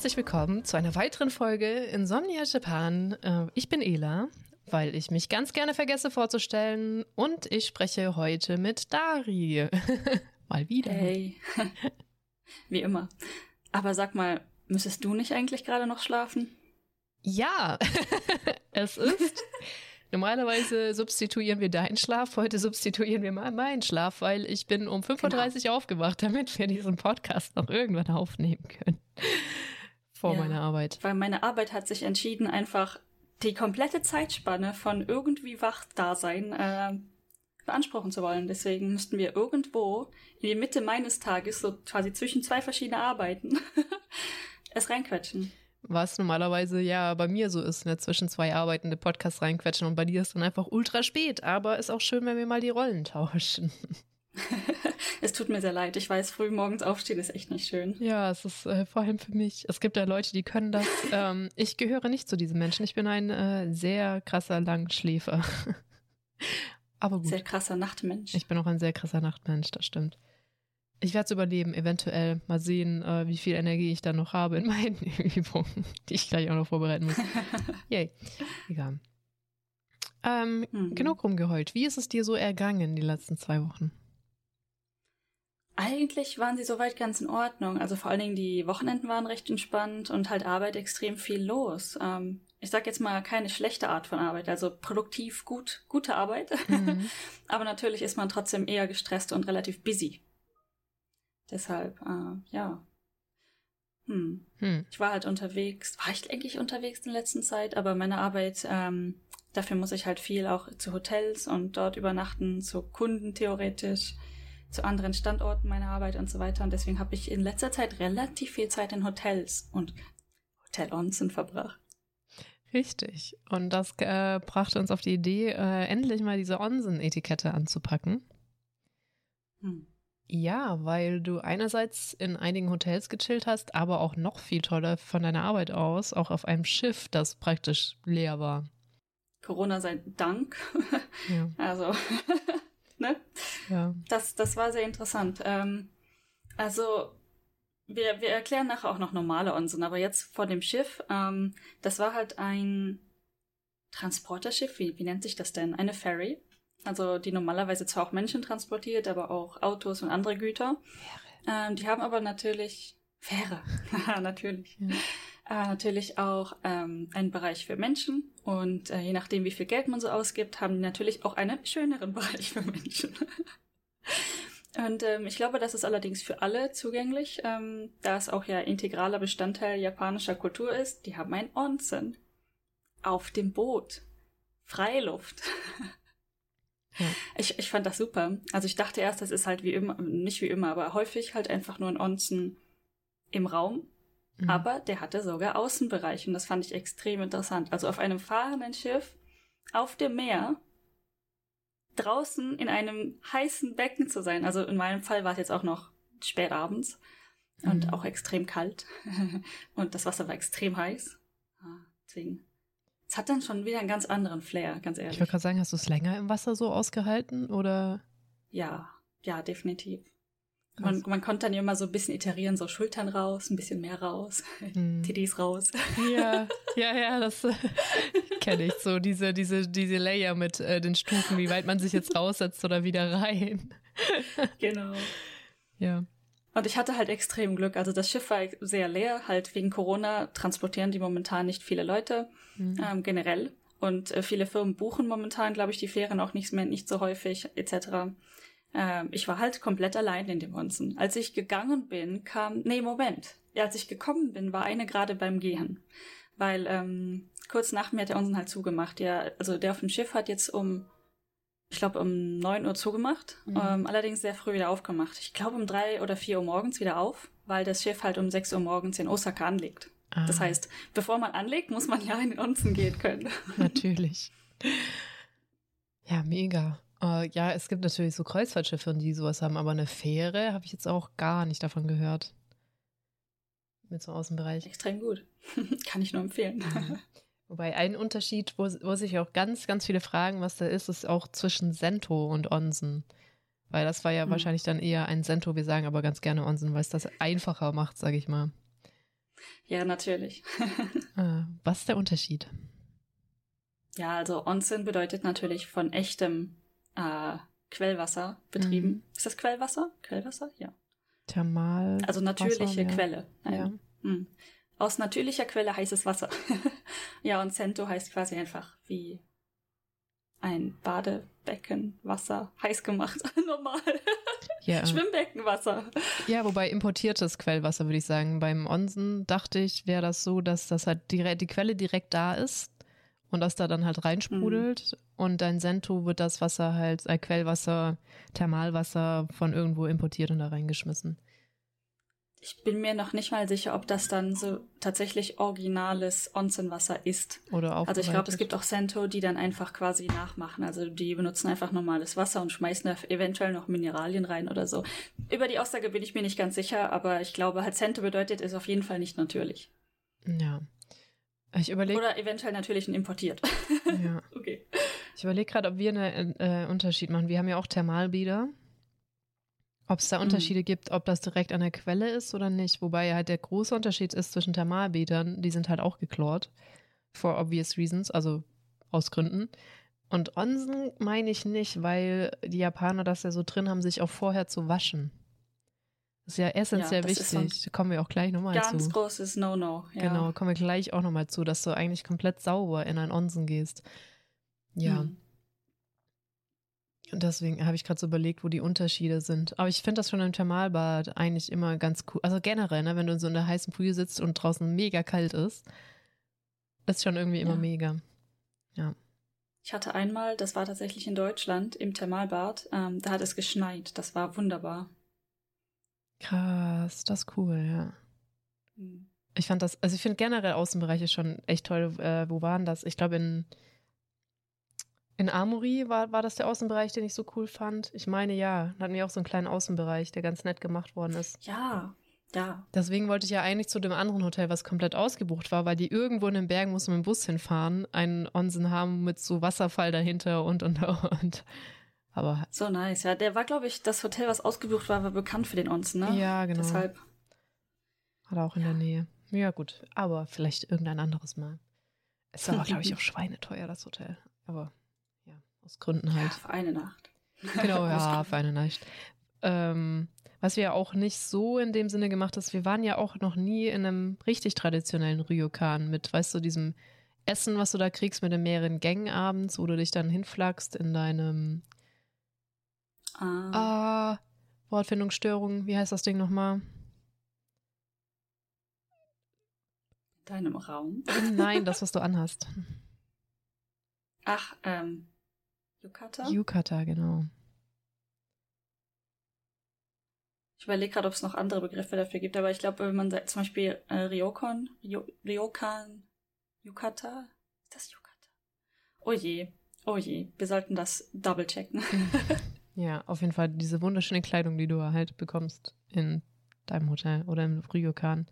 herzlich willkommen zu einer weiteren Folge Insomnia Japan. Äh, ich bin Ela, weil ich mich ganz gerne vergesse vorzustellen und ich spreche heute mit Dari. mal wieder. Hey. Wie immer. Aber sag mal, müsstest du nicht eigentlich gerade noch schlafen? Ja, es ist. Normalerweise substituieren wir deinen Schlaf, heute substituieren wir mal meinen Schlaf, weil ich bin um 5.30 Uhr genau. aufgewacht, damit wir diesen Podcast noch irgendwann aufnehmen können vor ja, meiner Arbeit. Weil meine Arbeit hat sich entschieden, einfach die komplette Zeitspanne von irgendwie Wachdasein äh, beanspruchen zu wollen. Deswegen müssten wir irgendwo in die Mitte meines Tages, so quasi zwischen zwei verschiedenen Arbeiten, es reinquetschen. Was normalerweise ja bei mir so ist, ne, zwischen zwei arbeitende Podcasts reinquetschen und bei dir ist dann einfach ultra spät. Aber ist auch schön, wenn wir mal die Rollen tauschen. es tut mir sehr leid. Ich weiß, früh morgens aufstehen ist echt nicht schön. Ja, es ist äh, vor allem für mich. Es gibt ja Leute, die können das. Ähm, ich gehöre nicht zu diesen Menschen. Ich bin ein äh, sehr krasser Langschläfer. Aber gut. Sehr krasser Nachtmensch. Ich bin auch ein sehr krasser Nachtmensch, das stimmt. Ich werde es überleben, eventuell. Mal sehen, äh, wie viel Energie ich dann noch habe in meinen Übungen, die ich gleich auch noch vorbereiten muss. Yay. Egal. Ähm, mhm. Genug rumgeheult. Wie ist es dir so ergangen die letzten zwei Wochen? Eigentlich waren sie soweit ganz in Ordnung. Also vor allen Dingen die Wochenenden waren recht entspannt und halt Arbeit extrem viel los. Ähm, ich sag jetzt mal keine schlechte Art von Arbeit, also produktiv gut, gute Arbeit. Mhm. Aber natürlich ist man trotzdem eher gestresst und relativ busy. Deshalb, äh, ja. Hm. Hm. Ich war halt unterwegs, war ich eigentlich unterwegs in der letzten Zeit, aber meine Arbeit, ähm, dafür muss ich halt viel auch zu Hotels und dort übernachten, zu Kunden theoretisch zu anderen Standorten meiner Arbeit und so weiter. Und deswegen habe ich in letzter Zeit relativ viel Zeit in Hotels und Hotel Onsen verbracht. Richtig. Und das äh, brachte uns auf die Idee, äh, endlich mal diese Onsen-Etikette anzupacken. Hm. Ja, weil du einerseits in einigen Hotels gechillt hast, aber auch noch viel toller von deiner Arbeit aus, auch auf einem Schiff, das praktisch leer war. Corona sei Dank. Ja. Also ne? Ja. Das, das war sehr interessant. Ähm, also, wir, wir erklären nachher auch noch normale Onsen, aber jetzt vor dem Schiff, ähm, das war halt ein Transporterschiff, wie, wie nennt sich das denn? Eine Ferry. Also, die normalerweise zwar auch Menschen transportiert, aber auch Autos und andere Güter. Ähm, die haben aber natürlich Fähre, natürlich. Ja äh, natürlich auch ähm, einen Bereich für Menschen und äh, je nachdem, wie viel Geld man so ausgibt, haben die natürlich auch einen schöneren Bereich für Menschen. und ähm, ich glaube, das ist allerdings für alle zugänglich, ähm, da es auch ja integraler Bestandteil japanischer Kultur ist. Die haben ein Onsen auf dem Boot, Freiluft. Ja. Ich, ich fand das super. Also ich dachte erst, das ist halt wie immer, nicht wie immer, aber häufig halt einfach nur ein Onsen im Raum Mhm. Aber der hatte sogar Außenbereich und das fand ich extrem interessant. Also auf einem fahrenden Schiff, auf dem Meer, draußen in einem heißen Becken zu sein. Also in meinem Fall war es jetzt auch noch spät abends und mhm. auch extrem kalt. und das Wasser war extrem heiß. Ah, deswegen. Es hat dann schon wieder einen ganz anderen Flair, ganz ehrlich. Ich wollte gerade sagen, hast du es länger im Wasser so ausgehalten oder? Ja, ja, definitiv. Man, man konnte dann immer so ein bisschen iterieren, so Schultern raus, ein bisschen mehr raus, hm. Titties raus. Ja, ja, ja, das äh, kenne ich so, diese, diese, diese Layer mit äh, den Stufen, wie weit man sich jetzt raussetzt oder wieder rein. Genau. Ja. Und ich hatte halt extrem Glück. Also das Schiff war sehr leer, halt wegen Corona transportieren die momentan nicht viele Leute, mhm. ähm, generell. Und äh, viele Firmen buchen momentan, glaube ich, die Fähren auch nicht mehr, nicht so häufig, etc. Ähm, ich war halt komplett allein in dem Onsen. Als ich gegangen bin, kam, nee, Moment. Ja, als ich gekommen bin, war eine gerade beim Gehen. Weil ähm, kurz nach mir hat der Onsen halt zugemacht. Ja, also der auf dem Schiff hat jetzt um, ich glaube, um neun Uhr zugemacht. Mhm. Ähm, allerdings sehr früh wieder aufgemacht. Ich glaube um drei oder vier Uhr morgens wieder auf, weil das Schiff halt um sechs Uhr morgens in Osaka anlegt. Ah. Das heißt, bevor man anlegt, muss man ja in den Onsen gehen können. Natürlich. Ja, mega. Uh, ja, es gibt natürlich so Kreuzfahrtschiffe, die sowas haben, aber eine Fähre habe ich jetzt auch gar nicht davon gehört. Mit so Außenbereich. Extrem gut. Kann ich nur empfehlen. Mhm. Wobei ein Unterschied, wo, wo sich auch ganz, ganz viele fragen, was da ist, ist auch zwischen Sento und Onsen. Weil das war ja mhm. wahrscheinlich dann eher ein Sento, wir sagen aber ganz gerne Onsen, weil es das einfacher macht, sage ich mal. Ja, natürlich. ah, was ist der Unterschied? Ja, also Onsen bedeutet natürlich von echtem äh, Quellwasser betrieben. Mhm. Ist das Quellwasser? Quellwasser? Ja. Thermal. Also natürliche Wasser, ja. Quelle. Ja. Mhm. Aus natürlicher Quelle heißes Wasser. ja, und Sento heißt quasi einfach wie ein Badebecken, Wasser, heiß gemacht, normal. Ja. Schwimmbeckenwasser. Ja, wobei importiertes Quellwasser, würde ich sagen. Beim Onsen dachte ich, wäre das so, dass das halt direkt, die Quelle direkt da ist und das da dann halt reinsprudelt. Mhm. Und dein Sento wird das Wasser halt, äh, Quellwasser, Thermalwasser von irgendwo importiert und da reingeschmissen. Ich bin mir noch nicht mal sicher, ob das dann so tatsächlich originales Onsenwasser ist. Oder auch. Also ich glaube, es gibt auch Sento, die dann einfach quasi nachmachen. Also die benutzen einfach normales Wasser und schmeißen da eventuell noch Mineralien rein oder so. Über die Aussage bin ich mir nicht ganz sicher, aber ich glaube, halt Sento bedeutet, ist auf jeden Fall nicht natürlich. Ja. Ich überlege. Oder eventuell natürlich ein importiert. Ja. okay. Ich überlege gerade, ob wir einen äh, Unterschied machen. Wir haben ja auch Thermalbäder. Ob es da mhm. Unterschiede mhm. gibt, ob das direkt an der Quelle ist oder nicht. Wobei halt der große Unterschied ist zwischen Thermalbädern, die sind halt auch geklort. For obvious reasons, also aus Gründen. Und Onsen meine ich nicht, weil die Japaner das ja so drin haben, sich auch vorher zu waschen. Das ist ja essentiell ja, wichtig. Da kommen wir auch gleich nochmal zu. Ganz großes No-No. Ja. Genau, kommen wir gleich auch nochmal zu, dass du eigentlich komplett sauber in ein Onsen gehst. Ja. Mhm. Und deswegen habe ich gerade so überlegt, wo die Unterschiede sind. Aber ich finde das schon im Thermalbad eigentlich immer ganz cool. Also generell, ne, wenn du in so einer heißen Brühe sitzt und draußen mega kalt ist, ist schon irgendwie immer ja. mega. Ja. Ich hatte einmal, das war tatsächlich in Deutschland, im Thermalbad, ähm, da hat es geschneit. Das war wunderbar. Krass, das ist cool, ja. Mhm. Ich fand das, also ich finde generell Außenbereiche schon echt toll. Äh, wo waren das? Ich glaube in in Amori war, war das der Außenbereich, den ich so cool fand. Ich meine ja, da hatten wir auch so einen kleinen Außenbereich, der ganz nett gemacht worden ist. Ja, ja. Deswegen wollte ich ja eigentlich zu dem anderen Hotel, was komplett ausgebucht war, weil die irgendwo in den Bergen mussten mit dem Bus hinfahren, einen Onsen haben mit so Wasserfall dahinter und und und. Aber so nice, ja. Der war, glaube ich, das Hotel, was ausgebucht war, war bekannt für den Onsen, ne? Ja, genau. Deshalb. Hat er auch in ja. der Nähe. Ja, gut. Aber vielleicht irgendein anderes Mal. Es war, glaube ich, auch schweineteuer, das Hotel. Aber aus Gründen halt. Ja, für eine Nacht. Genau, ja, für eine Nacht. Ähm, was wir ja auch nicht so in dem Sinne gemacht haben, wir waren ja auch noch nie in einem richtig traditionellen Ryokan mit, weißt du, diesem Essen, was du da kriegst mit den mehreren Gängen abends, wo du dich dann hinflagst in deinem ah. ah Wortfindungsstörung, wie heißt das Ding nochmal? Deinem Raum? Nein, das, was du anhast. Ach, ähm, Yukata? Yukata, genau. Ich überlege gerade, ob es noch andere Begriffe dafür gibt, aber ich glaube, wenn man sagt, zum Beispiel äh, Ryokon, Ryo, Ryokan, Yukata, ist das Yukata? Oh je, oh je, wir sollten das double checken. ja, auf jeden Fall diese wunderschöne Kleidung, die du halt bekommst in deinem Hotel oder im Ryokan.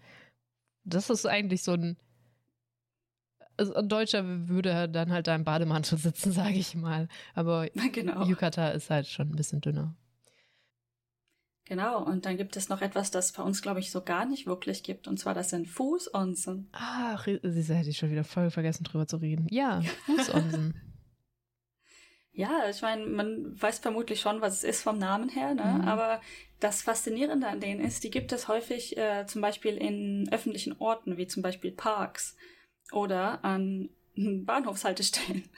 Das ist eigentlich so ein also ein Deutscher würde dann halt da im Bademantel sitzen, sage ich mal. Aber genau. Yukata ist halt schon ein bisschen dünner. Genau, und dann gibt es noch etwas, das bei uns, glaube ich, so gar nicht wirklich gibt, und zwar das sind Fußonsen. Ach, sie hätte ich schon wieder voll vergessen, drüber zu reden. Ja, Fußonsen. Ja, ich meine, man weiß vermutlich schon, was es ist vom Namen her, ne? Mhm. aber das Faszinierende an denen ist, die gibt es häufig äh, zum Beispiel in öffentlichen Orten, wie zum Beispiel Parks oder an Bahnhofshaltestellen.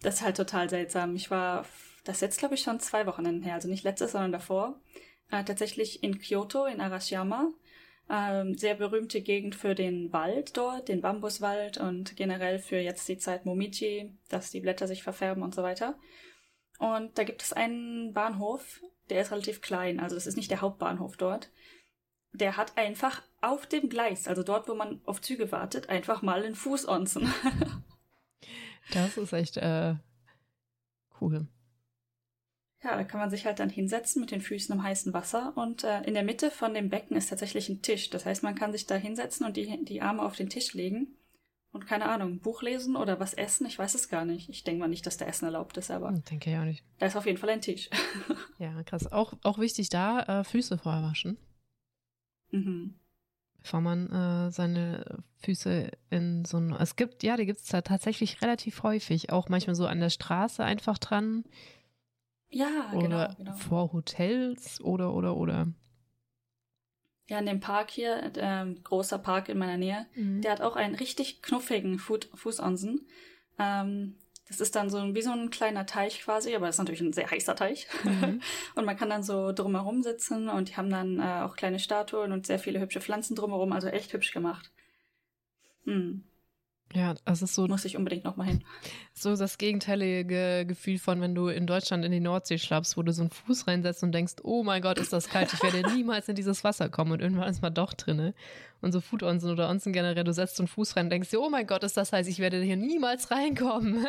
das ist halt total seltsam. Ich war, das jetzt glaube ich schon zwei Wochen her, also nicht letztes, sondern davor, äh, tatsächlich in Kyoto, in Arashiyama. Ähm, sehr berühmte Gegend für den Wald dort, den Bambuswald und generell für jetzt die Zeit Momiji, dass die Blätter sich verfärben und so weiter. Und da gibt es einen Bahnhof, der ist relativ klein, also das ist nicht der Hauptbahnhof dort der hat einfach auf dem Gleis, also dort, wo man auf Züge wartet, einfach mal einen Fußonzen. das ist echt, äh, Cool. Ja, da kann man sich halt dann hinsetzen mit den Füßen im heißen Wasser und äh, in der Mitte von dem Becken ist tatsächlich ein Tisch. Das heißt, man kann sich da hinsetzen und die, die Arme auf den Tisch legen und keine Ahnung, Buch lesen oder was essen. Ich weiß es gar nicht. Ich denke mal nicht, dass der Essen erlaubt ist, aber. Ich denke ja auch nicht. Da ist auf jeden Fall ein Tisch. ja, krass. Auch, auch wichtig da, äh, Füße vorher waschen. Mhm. Bevor man äh, seine Füße in so ein. Es gibt, ja, die gibt es da tatsächlich relativ häufig. Auch manchmal so an der Straße einfach dran. Ja, oder genau, genau. Vor Hotels oder, oder, oder. Ja, in dem Park hier, äh, großer Park in meiner Nähe, mhm. der hat auch einen richtig knuffigen Fußonsen. Ähm, das ist dann so wie so ein kleiner Teich quasi, aber das ist natürlich ein sehr heißer Teich. Mhm. und man kann dann so drumherum sitzen und die haben dann äh, auch kleine Statuen und sehr viele hübsche Pflanzen drumherum, also echt hübsch gemacht. Mhm. Ja, das ist so. Muss ich unbedingt nochmal hin. So das gegenteilige Gefühl von, wenn du in Deutschland in die Nordsee schlappst, wo du so einen Fuß reinsetzt und denkst, oh mein Gott, ist das kalt, ich werde niemals in dieses Wasser kommen und irgendwann ist man doch drinne. Und so Food Onsen oder Onsen generell, du setzt so einen Fuß rein und denkst dir, oh mein Gott, ist das heiß, ich werde hier niemals reinkommen.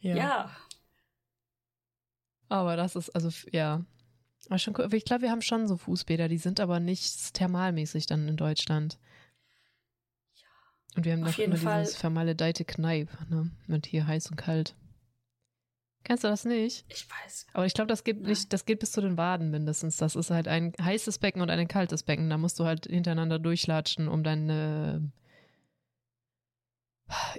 ja. ja. Aber das ist, also, ja. Aber schon, ich glaube, wir haben schon so Fußbäder, die sind aber nicht thermalmäßig dann in Deutschland. Und wir haben Auf noch immer Fall. dieses vermaledeite Kneipp, ne? Mit hier heiß und kalt. Kennst du das nicht? Ich weiß. Aber ich glaube, das geht nicht, das geht bis zu den Waden mindestens. Das ist halt ein heißes Becken und ein kaltes Becken. Da musst du halt hintereinander durchlatschen, um dein äh,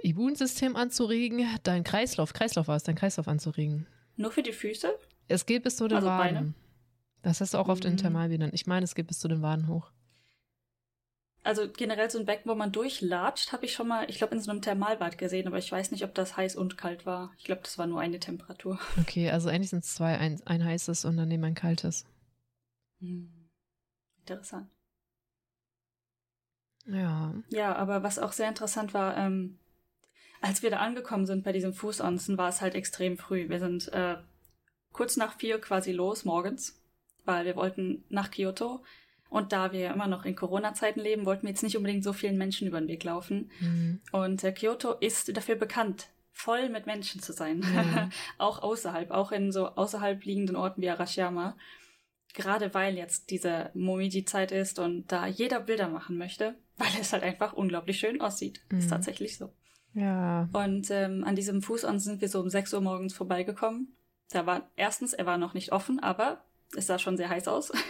Immunsystem anzuregen, dein Kreislauf, Kreislauf war es, dein Kreislauf anzuregen. Nur für die Füße? Es geht bis zu den also Waden. Beine? Das hast du auch oft mhm. in Thermalbädern. Ich meine, es geht bis zu den Waden hoch also generell so ein Becken, wo man durchlatscht, habe ich schon mal, ich glaube, in so einem Thermalbad gesehen, aber ich weiß nicht, ob das heiß und kalt war. Ich glaube, das war nur eine Temperatur. Okay, also eigentlich sind es zwei, ein, ein heißes und daneben ein kaltes. Hm. Interessant. Ja. Ja, aber was auch sehr interessant war, ähm, als wir da angekommen sind bei diesem Fußonsen, war es halt extrem früh. Wir sind äh, kurz nach vier quasi los morgens, weil wir wollten nach Kyoto und da wir ja immer noch in Corona-Zeiten leben, wollten wir jetzt nicht unbedingt so vielen Menschen über den Weg laufen. Mhm. Und äh, Kyoto ist dafür bekannt, voll mit Menschen zu sein. Mhm. auch außerhalb, auch in so außerhalb liegenden Orten wie Arashiyama. Gerade weil jetzt diese Momiji-Zeit ist und da jeder Bilder machen möchte, weil es halt einfach unglaublich schön aussieht. Mhm. Ist tatsächlich so. Ja. Und ähm, an diesem Fußon sind wir so um 6 Uhr morgens vorbeigekommen. Da war erstens, er war noch nicht offen, aber es sah schon sehr heiß aus.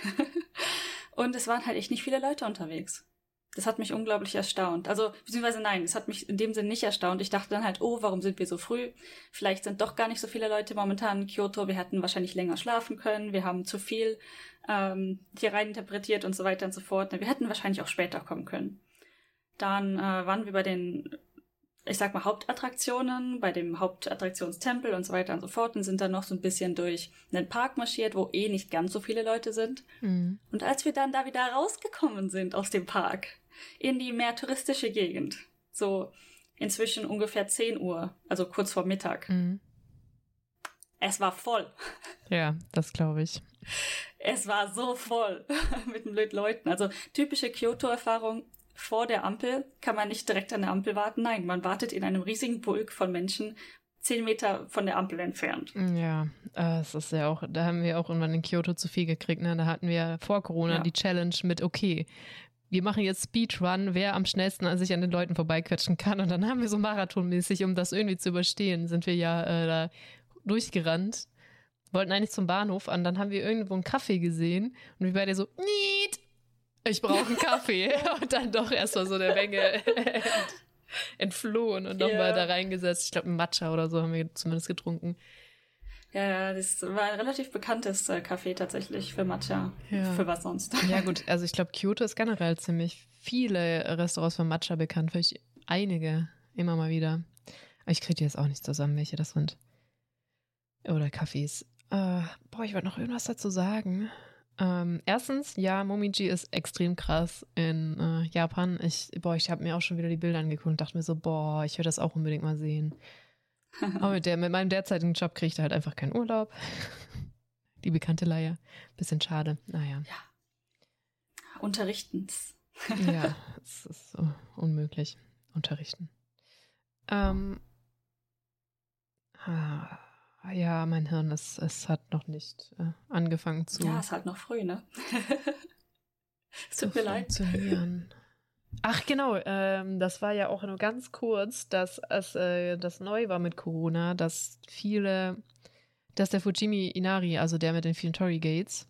Und es waren halt echt nicht viele Leute unterwegs. Das hat mich unglaublich erstaunt. Also, beziehungsweise nein, es hat mich in dem Sinn nicht erstaunt. Ich dachte dann halt, oh, warum sind wir so früh? Vielleicht sind doch gar nicht so viele Leute momentan in Kyoto. Wir hätten wahrscheinlich länger schlafen können. Wir haben zu viel ähm, hier rein interpretiert und so weiter und so fort. Wir hätten wahrscheinlich auch später kommen können. Dann äh, waren wir bei den ich sag mal, Hauptattraktionen, bei dem Hauptattraktionstempel und so weiter und so fort und sind dann noch so ein bisschen durch einen Park marschiert, wo eh nicht ganz so viele Leute sind. Mhm. Und als wir dann da wieder rausgekommen sind aus dem Park, in die mehr touristische Gegend, so inzwischen ungefähr 10 Uhr, also kurz vor Mittag, mhm. es war voll. Ja, das glaube ich. Es war so voll mit Leuten. Also typische Kyoto-Erfahrung vor der Ampel kann man nicht direkt an der Ampel warten. Nein, man wartet in einem riesigen Pulk von Menschen zehn Meter von der Ampel entfernt. Ja, das ist ja auch, da haben wir auch irgendwann in Kyoto zu viel gekriegt. Ne? Da hatten wir vor Corona ja. die Challenge mit, okay, wir machen jetzt Speedrun, wer am schnellsten an sich an den Leuten vorbeiquetschen kann. Und dann haben wir so marathonmäßig, um das irgendwie zu überstehen, sind wir ja äh, da durchgerannt. Wollten eigentlich zum Bahnhof und dann haben wir irgendwo einen Kaffee gesehen und wir beide so, niet, ich brauche einen Kaffee. und dann doch erstmal so der Menge entflohen und nochmal yeah. da reingesetzt. Ich glaube, ein Matcha oder so haben wir zumindest getrunken. Ja, ja, das war ein relativ bekanntes äh, Café tatsächlich für Matcha. Ja. Für was sonst. Ja, gut, also ich glaube, Kyoto ist generell ziemlich viele Restaurants für Matcha bekannt. Vielleicht einige, immer mal wieder. Aber ich kriege jetzt auch nicht zusammen, welche das sind. Oder Cafés. Äh, boah, ich wollte noch irgendwas dazu sagen. Ähm, erstens, ja, Momiji ist extrem krass in äh, Japan. Ich, boah, ich habe mir auch schon wieder die Bilder angeguckt und dachte mir so, boah, ich will das auch unbedingt mal sehen. Aber mit, der, mit meinem derzeitigen Job kriege ich da halt einfach keinen Urlaub. die bekannte Leier. Bisschen schade. Naja. Ja. Unterrichten. ja, es ist so unmöglich. Unterrichten. Ähm, Ah, ja, mein Hirn, es, es hat noch nicht äh, angefangen zu. Ja, es ist halt noch früh, ne? es tut mir leid. Ach genau, ähm, das war ja auch nur ganz kurz, dass es äh, das neu war mit Corona, dass viele, dass der Fujimi Inari, also der mit den vielen Tory Gates,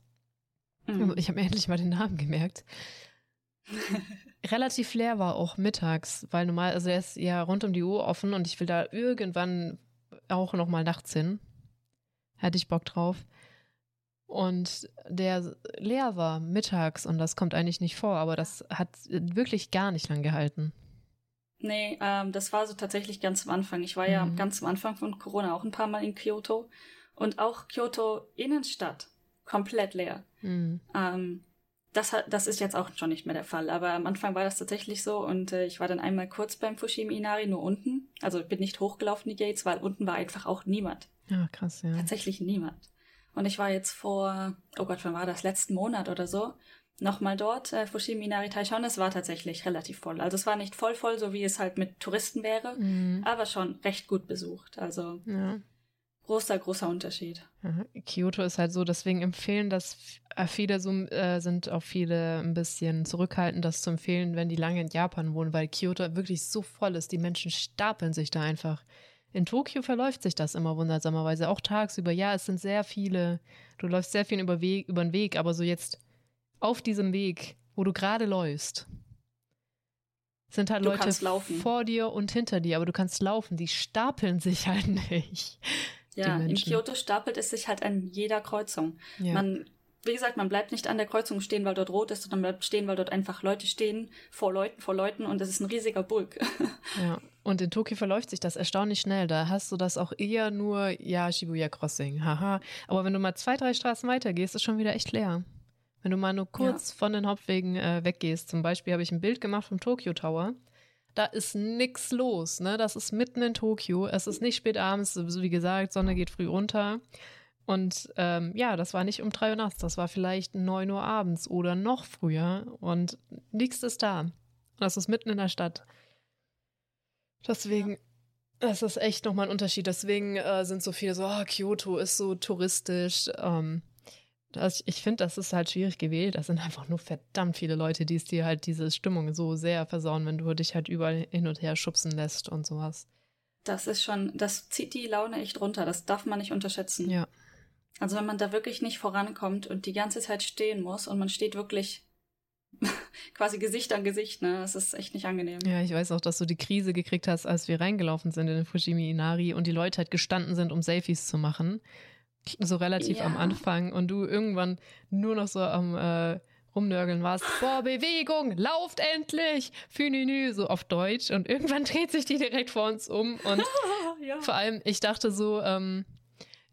mhm. ich habe mir endlich mal den Namen gemerkt, relativ leer war auch mittags, weil normal, also er ist ja rund um die Uhr offen und ich will da irgendwann auch noch mal nachts hin. Hätte ich Bock drauf. Und der leer war mittags und das kommt eigentlich nicht vor, aber das hat wirklich gar nicht lang gehalten. Nee, ähm, das war so tatsächlich ganz am Anfang. Ich war mhm. ja ganz am Anfang von Corona auch ein paar Mal in Kyoto und auch Kyoto Innenstadt komplett leer. Mhm. Ähm, das, hat, das ist jetzt auch schon nicht mehr der Fall, aber am Anfang war das tatsächlich so und äh, ich war dann einmal kurz beim Fushimi Inari, nur unten. Also bin nicht hochgelaufen die Gates, weil unten war einfach auch niemand. Ja, krass, ja. Tatsächlich niemand. Und ich war jetzt vor, oh Gott, wann war das? Letzten Monat oder so, nochmal dort, äh, Fushimi Inari Taishon. Es war tatsächlich relativ voll. Also es war nicht voll voll, so wie es halt mit Touristen wäre, mhm. aber schon recht gut besucht. Also ja. Großer, großer Unterschied. Mhm. Kyoto ist halt so, deswegen empfehlen das äh, viele so, äh, sind auch viele ein bisschen zurückhaltend, das zu empfehlen, wenn die lange in Japan wohnen, weil Kyoto wirklich so voll ist. Die Menschen stapeln sich da einfach. In Tokio verläuft sich das immer wundersamerweise, auch tagsüber. Ja, es sind sehr viele, du läufst sehr viel über, Weg, über den Weg, aber so jetzt auf diesem Weg, wo du gerade läufst, sind halt du Leute vor dir und hinter dir, aber du kannst laufen, die stapeln sich halt nicht. Ja, in Kyoto stapelt es sich halt an jeder Kreuzung. Ja. Man wie gesagt, man bleibt nicht an der Kreuzung stehen, weil dort rot ist, sondern bleibt stehen, weil dort einfach Leute stehen, vor Leuten, vor Leuten und es ist ein riesiger Bulk. Ja, und in Tokio verläuft sich das erstaunlich schnell. Da hast du das auch eher nur, ja, Shibuya Crossing, haha. Aber wenn du mal zwei, drei Straßen weiter gehst, ist schon wieder echt leer. Wenn du mal nur kurz ja. von den Hauptwegen äh, weggehst, zum Beispiel habe ich ein Bild gemacht vom Tokyo Tower. Da ist nix los, ne? Das ist mitten in Tokio. Es ist nicht spät abends, wie gesagt, Sonne geht früh runter. Und ähm, ja, das war nicht um drei Uhr nachts, das war vielleicht neun Uhr abends oder noch früher und nichts ist da. Das ist mitten in der Stadt. Deswegen, ja. das ist echt nochmal ein Unterschied. Deswegen äh, sind so viele so, oh, Kyoto ist so touristisch. Ähm, das, ich finde, das ist halt schwierig gewählt. Das sind einfach nur verdammt viele Leute, die es dir halt diese Stimmung so sehr versauen, wenn du dich halt überall hin und her schubsen lässt und sowas. Das ist schon, das zieht die Laune echt runter. Das darf man nicht unterschätzen. Ja. Also wenn man da wirklich nicht vorankommt und die ganze Zeit stehen muss und man steht wirklich quasi Gesicht an Gesicht, ne? Das ist echt nicht angenehm. Ja, ich weiß auch, dass du die Krise gekriegt hast, als wir reingelaufen sind in den Fujimi Inari und die Leute halt gestanden sind, um Selfies zu machen. So relativ ja. am Anfang und du irgendwann nur noch so am äh, rumnörgeln warst. Boah, Bewegung, lauft endlich! Fününü, so auf Deutsch. Und irgendwann dreht sich die direkt vor uns um. Und ja. vor allem, ich dachte so, ähm,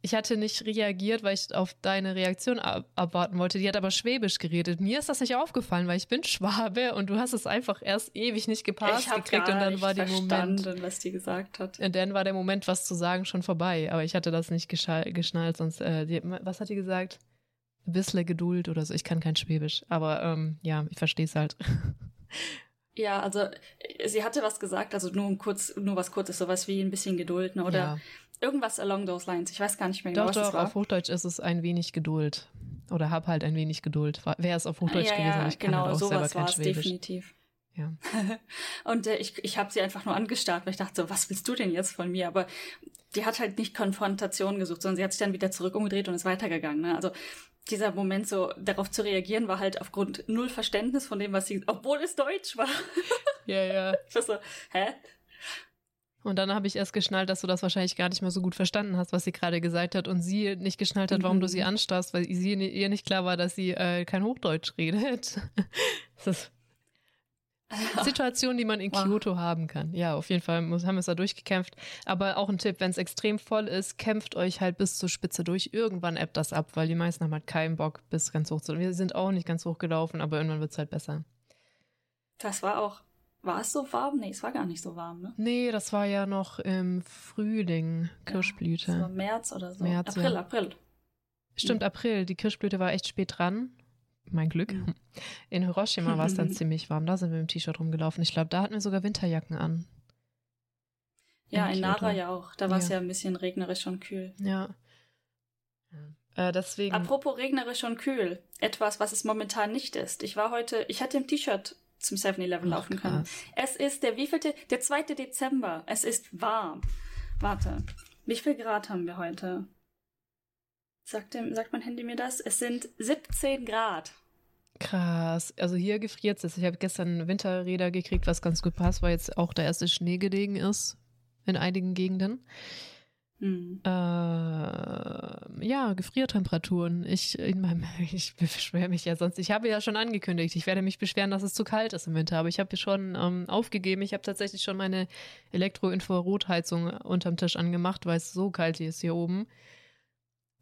ich hatte nicht reagiert, weil ich auf deine Reaktion ab abwarten wollte. Die hat aber Schwäbisch geredet. Mir ist das nicht aufgefallen, weil ich bin Schwabe und du hast es einfach erst ewig nicht gepasst ich gekriegt gar und dann war der Moment, was die gesagt hat. Und dann war der Moment, was zu sagen, schon vorbei. Aber ich hatte das nicht geschnallt, sonst. Äh, die, was hat die gesagt? Ein bisschen Geduld oder so. Ich kann kein Schwäbisch, aber ähm, ja, ich verstehe es halt. Ja, also sie hatte was gesagt, also nur um kurz, nur was kurzes, sowas wie ein bisschen Geduld, ne? Oder ja. Irgendwas along those lines. Ich weiß gar nicht mehr genau, doch, was doch, das war. auf Hochdeutsch ist es ein wenig Geduld. Oder hab halt ein wenig Geduld. Wäre es auf Hochdeutsch ja, gewesen, ja, ich kann genau, halt auch sowas selber kein Schwäbisch. definitiv. Ja. und äh, ich, ich habe sie einfach nur angestarrt, weil ich dachte so, was willst du denn jetzt von mir? Aber die hat halt nicht Konfrontation gesucht, sondern sie hat sich dann wieder zurück umgedreht und ist weitergegangen. Ne? Also dieser Moment so darauf zu reagieren war halt aufgrund null Verständnis von dem, was sie, obwohl es Deutsch war. Ja, ja. Ich war so, hä? Und dann habe ich erst geschnallt, dass du das wahrscheinlich gar nicht mehr so gut verstanden hast, was sie gerade gesagt hat und sie nicht geschnallt hat, warum mhm. du sie mhm. anstarrst, weil sie ihr nicht klar war, dass sie äh, kein Hochdeutsch redet. das ist eine Situation, die man in Kyoto wow. haben kann. Ja, auf jeden Fall muss, haben wir es da durchgekämpft. Aber auch ein Tipp, wenn es extrem voll ist, kämpft euch halt bis zur Spitze durch. Irgendwann ebbt das ab, weil die meisten haben halt keinen Bock, bis ganz hoch zu. Wir sind auch nicht ganz hoch gelaufen, aber irgendwann wird es halt besser. Das war auch war es so warm? Nee, es war gar nicht so warm, ne? Nee, das war ja noch im Frühling, Kirschblüte. Ja, das war März oder so. März, April, ja. April. Stimmt, April. Die Kirschblüte war echt spät dran. Mein Glück. Mhm. In Hiroshima war es dann ziemlich warm. Da sind wir im T-Shirt rumgelaufen. Ich glaube, da hatten wir sogar Winterjacken an. Ja, in, in Nara ja auch. Da war es ja. ja ein bisschen regnerisch und kühl. Ja. Äh, deswegen. Apropos regnerisch und kühl. Etwas, was es momentan nicht ist. Ich war heute, ich hatte im T-Shirt zum 7-Eleven laufen krass. können. Es ist der wievielte? Der 2. Dezember. Es ist warm. Warte. Wie viel Grad haben wir heute? Sagt, dem, sagt mein Handy mir das? Es sind 17 Grad. Krass. Also hier gefriert es. Ich habe gestern Winterräder gekriegt, was ganz gut passt, weil jetzt auch der erste Schnee gelegen ist in einigen Gegenden. Hm. Äh, ja, Gefriertemperaturen. Ich, in meinem, ich beschwere mich ja sonst. Ich habe ja schon angekündigt, ich werde mich beschweren, dass es zu kalt ist im Winter. Aber ich habe schon ähm, aufgegeben. Ich habe tatsächlich schon meine Elektro-Infrarotheizung unterm Tisch angemacht, weil es so kalt hier ist hier oben.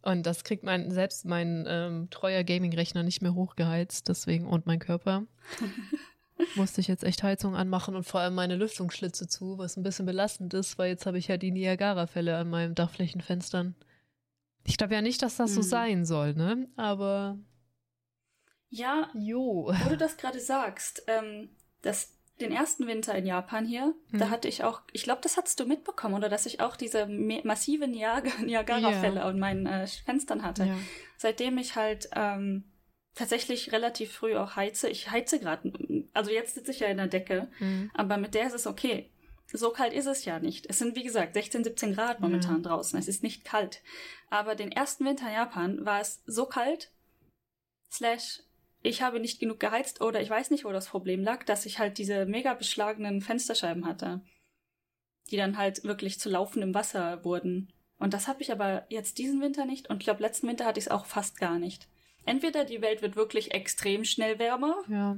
Und das kriegt mein, selbst mein ähm, treuer Gaming-Rechner nicht mehr hochgeheizt, deswegen, und mein Körper. musste ich jetzt echt Heizung anmachen und vor allem meine Lüftungsschlitze zu, was ein bisschen belastend ist, weil jetzt habe ich ja die Niagara-Fälle an meinen Dachflächenfenstern. Ich glaube ja nicht, dass das so hm. sein soll, ne? Aber. Ja, jo. wo du das gerade sagst, ähm, das, den ersten Winter in Japan hier, hm. da hatte ich auch, ich glaube, das hattest du mitbekommen, oder dass ich auch diese massive Niagara-Fälle ja. an meinen äh, Fenstern hatte. Ja. Seitdem ich halt ähm, tatsächlich relativ früh auch heize. Ich heize gerade, also jetzt sitze ich ja in der Decke, mhm. aber mit der ist es okay. So kalt ist es ja nicht. Es sind, wie gesagt, 16, 17 Grad momentan mhm. draußen. Es ist nicht kalt. Aber den ersten Winter in Japan war es so kalt, slash, ich habe nicht genug geheizt oder ich weiß nicht, wo das Problem lag, dass ich halt diese mega beschlagenen Fensterscheiben hatte, die dann halt wirklich zu laufendem Wasser wurden. Und das habe ich aber jetzt diesen Winter nicht und ich glaube, letzten Winter hatte ich es auch fast gar nicht entweder die Welt wird wirklich extrem schnell wärmer. Ja.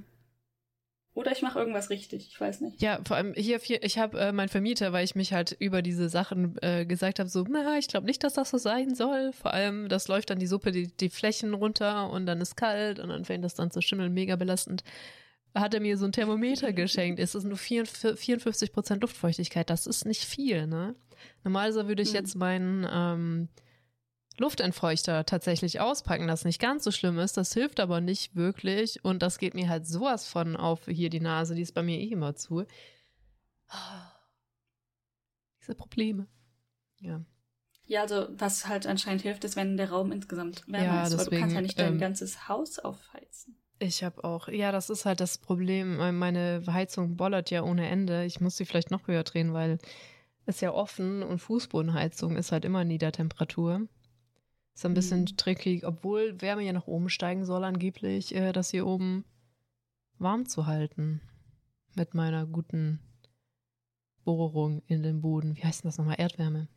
Oder ich mache irgendwas richtig, ich weiß nicht. Ja, vor allem hier, ich habe äh, meinen Vermieter, weil ich mich halt über diese Sachen äh, gesagt habe, so, na, ich glaube nicht, dass das so sein soll. Vor allem, das läuft dann die Suppe die, die Flächen runter und dann ist kalt und dann fängt das dann zu schimmeln, mega belastend. Hat er mir so ein Thermometer geschenkt. Es ist nur 54 Prozent Luftfeuchtigkeit. Das ist nicht viel, ne? Normalerweise würde ich hm. jetzt meinen ähm, Luftentfeuchter tatsächlich auspacken, das nicht ganz so schlimm ist. Das hilft aber nicht wirklich und das geht mir halt sowas von auf hier die Nase, die ist bei mir eh immer zu. Diese Probleme. Ja. Ja, also was halt anscheinend hilft, ist, wenn der Raum insgesamt wärmer ja, ist, deswegen, weil du kannst ja nicht dein ähm, ganzes Haus aufheizen. Ich habe auch, ja, das ist halt das Problem. Meine Heizung bollert ja ohne Ende. Ich muss sie vielleicht noch höher drehen, weil es ja offen und Fußbodenheizung ist halt immer Niedertemperatur. Ist ein bisschen mhm. tricky, obwohl Wärme ja nach oben steigen soll, angeblich, äh, das hier oben warm zu halten. Mit meiner guten Bohrung in den Boden. Wie heißt denn das nochmal? Erdwärme.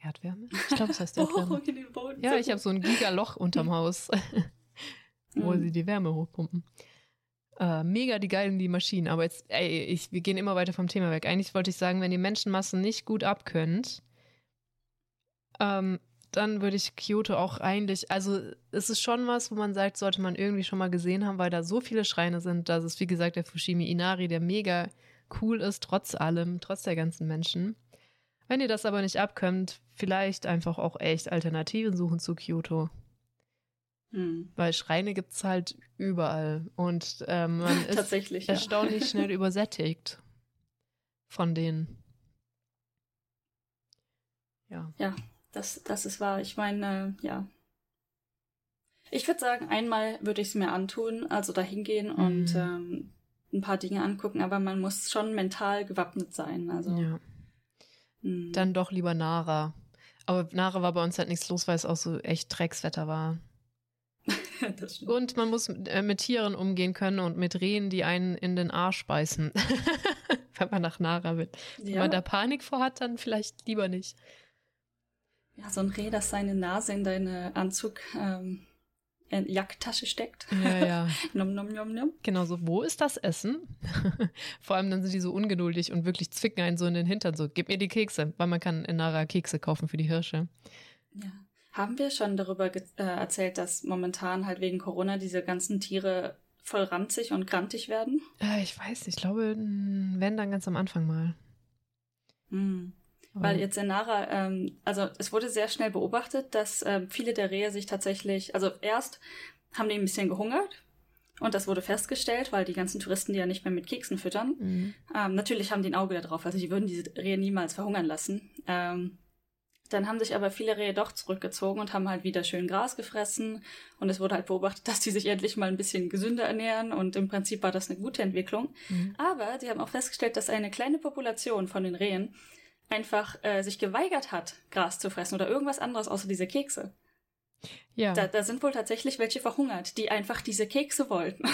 Erdwärme? Ich glaube, es heißt Erdwärme. Bohrung in den Boden. Ja, ich habe so ein Gigaloch unterm Haus, wo mhm. sie die Wärme hochpumpen. Uh, mega die geilen die Maschinen, aber jetzt, ey, ich, wir gehen immer weiter vom Thema weg. Eigentlich wollte ich sagen, wenn ihr Menschenmassen nicht gut abkönnt, ähm, dann würde ich Kyoto auch eigentlich, also es ist schon was, wo man sagt, sollte man irgendwie schon mal gesehen haben, weil da so viele Schreine sind. Das ist, wie gesagt, der Fushimi Inari, der mega cool ist, trotz allem, trotz der ganzen Menschen. Wenn ihr das aber nicht abkönnt, vielleicht einfach auch echt Alternativen suchen zu Kyoto. Hm. Weil Schreine gibt es halt überall und ähm, man ist erstaunlich ja. schnell übersättigt von denen. Ja. Ja, das, das ist wahr. Ich meine, äh, ja. Ich würde sagen, einmal würde ich es mir antun, also da hingehen mhm. und ähm, ein paar Dinge angucken, aber man muss schon mental gewappnet sein. Also. Ja. Hm. Dann doch lieber Nara. Aber Nara war bei uns halt nichts los, weil es auch so echt Dreckswetter war. und man muss äh, mit Tieren umgehen können und mit Rehen, die einen in den Arsch beißen. Wenn man nach Nara will. Ja. Wenn man da Panik vor hat, dann vielleicht lieber nicht. Ja, so ein Reh, das seine Nase in deine Anzug ähm, Jacktasche steckt. Ja, ja. nom, nom, nom, nom. Genau so, wo ist das Essen? Vor allem dann sind die so ungeduldig und wirklich zwicken einen so in den Hintern, so, gib mir die Kekse, weil man kann in Nara Kekse kaufen für die Hirsche. Ja. Haben wir schon darüber äh, erzählt, dass momentan halt wegen Corona diese ganzen Tiere voll ranzig und grantig werden? Äh, ich weiß ich glaube, wenn dann ganz am Anfang mal. Hm. Weil jetzt in Nara, ähm, also es wurde sehr schnell beobachtet, dass ähm, viele der Rehe sich tatsächlich, also erst haben die ein bisschen gehungert Und das wurde festgestellt, weil die ganzen Touristen die ja nicht mehr mit Keksen füttern. Mhm. Ähm, natürlich haben die ein Auge darauf, also die würden diese Rehe niemals verhungern lassen. Ähm, dann haben sich aber viele Rehe doch zurückgezogen und haben halt wieder schön Gras gefressen. Und es wurde halt beobachtet, dass die sich endlich mal ein bisschen gesünder ernähren. Und im Prinzip war das eine gute Entwicklung. Mhm. Aber die haben auch festgestellt, dass eine kleine Population von den Rehen einfach äh, sich geweigert hat, Gras zu fressen oder irgendwas anderes außer diese Kekse. Ja. Da, da sind wohl tatsächlich welche verhungert, die einfach diese Kekse wollten.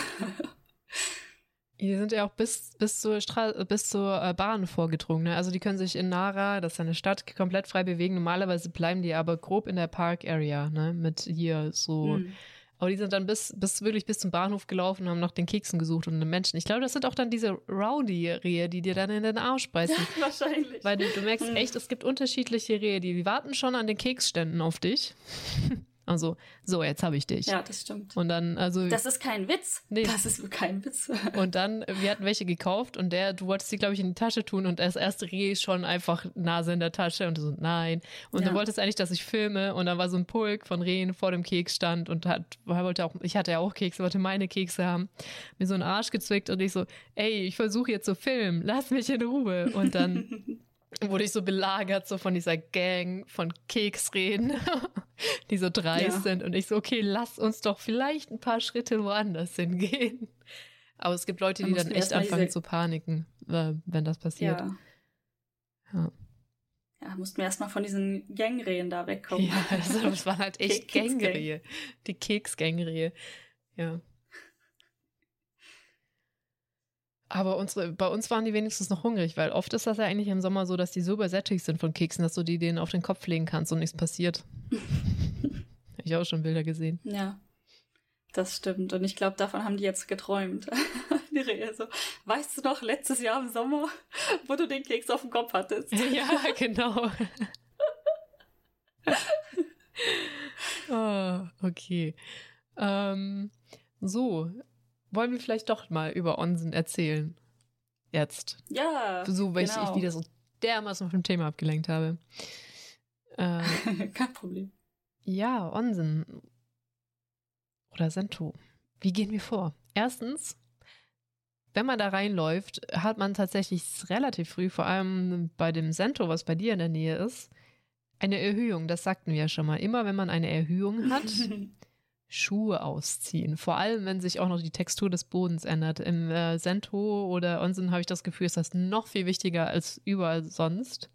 Die sind ja auch bis, bis zur, Stra bis zur äh, Bahn vorgedrungen. Ne? Also die können sich in Nara, das ist eine Stadt, komplett frei bewegen. Normalerweise bleiben die aber grob in der Park-Area, ne? Mit hier so. Hm. Aber die sind dann bis, bis wirklich bis zum Bahnhof gelaufen und haben nach den Keksen gesucht und den Menschen. Ich glaube, das sind auch dann diese Rowdy-Rehe, die dir dann in den Arsch beißen. Ja, wahrscheinlich. Weil du, du merkst hm. echt, es gibt unterschiedliche Rehe, die, die warten schon an den Keksständen auf dich. Also, so, jetzt habe ich dich. Ja, das stimmt. Und dann, also. Das ist kein Witz. Nee. Das ist kein Witz. Und dann, wir hatten welche gekauft und der, du wolltest sie, glaube ich, in die Tasche tun und das erste Reh schon einfach Nase in der Tasche und so, nein. Und ja. du wolltest eigentlich, dass ich filme und dann war so ein Pulk von Rehen vor dem Keksstand und hat, wollte auch, ich hatte ja auch Kekse, wollte meine Kekse haben, mir so einen Arsch gezwickt und ich so, ey, ich versuche jetzt zu filmen, lass mich in Ruhe. Und dann wurde ich so belagert, so von dieser Gang von Keksreden, die so dreist ja. sind. Und ich so, okay, lass uns doch vielleicht ein paar Schritte woanders hingehen. Aber es gibt Leute, die dann echt anfangen zu paniken, äh, wenn das passiert. Ja. ja. Ja, mussten wir erstmal von diesen Gangrehen da wegkommen. Ja, also das waren halt echt Gangrehe. Die Keksgangrehe. Ja. Aber unsere, bei uns waren die wenigstens noch hungrig, weil oft ist das ja eigentlich im Sommer so, dass die so übersättigt sind von Keksen, dass du die denen auf den Kopf legen kannst und nichts passiert. Habe ich auch schon Bilder gesehen. Ja, das stimmt. Und ich glaube, davon haben die jetzt geträumt. die Rehe so. Weißt du noch, letztes Jahr im Sommer, wo du den Keks auf dem Kopf hattest? ja, genau. oh, okay. Ähm, so, wollen wir vielleicht doch mal über Onsen erzählen? Jetzt. Ja. So, weil genau. ich, ich wieder so dermaßen vom Thema abgelenkt habe. Äh, Kein Problem. Ja, Onsen. Oder Sento. Wie gehen wir vor? Erstens, wenn man da reinläuft, hat man tatsächlich relativ früh, vor allem bei dem Sento, was bei dir in der Nähe ist, eine Erhöhung. Das sagten wir ja schon mal. Immer wenn man eine Erhöhung hat, Schuhe ausziehen. Vor allem, wenn sich auch noch die Textur des Bodens ändert. Im äh, Sento oder Onsen habe ich das Gefühl, ist das noch viel wichtiger als überall sonst,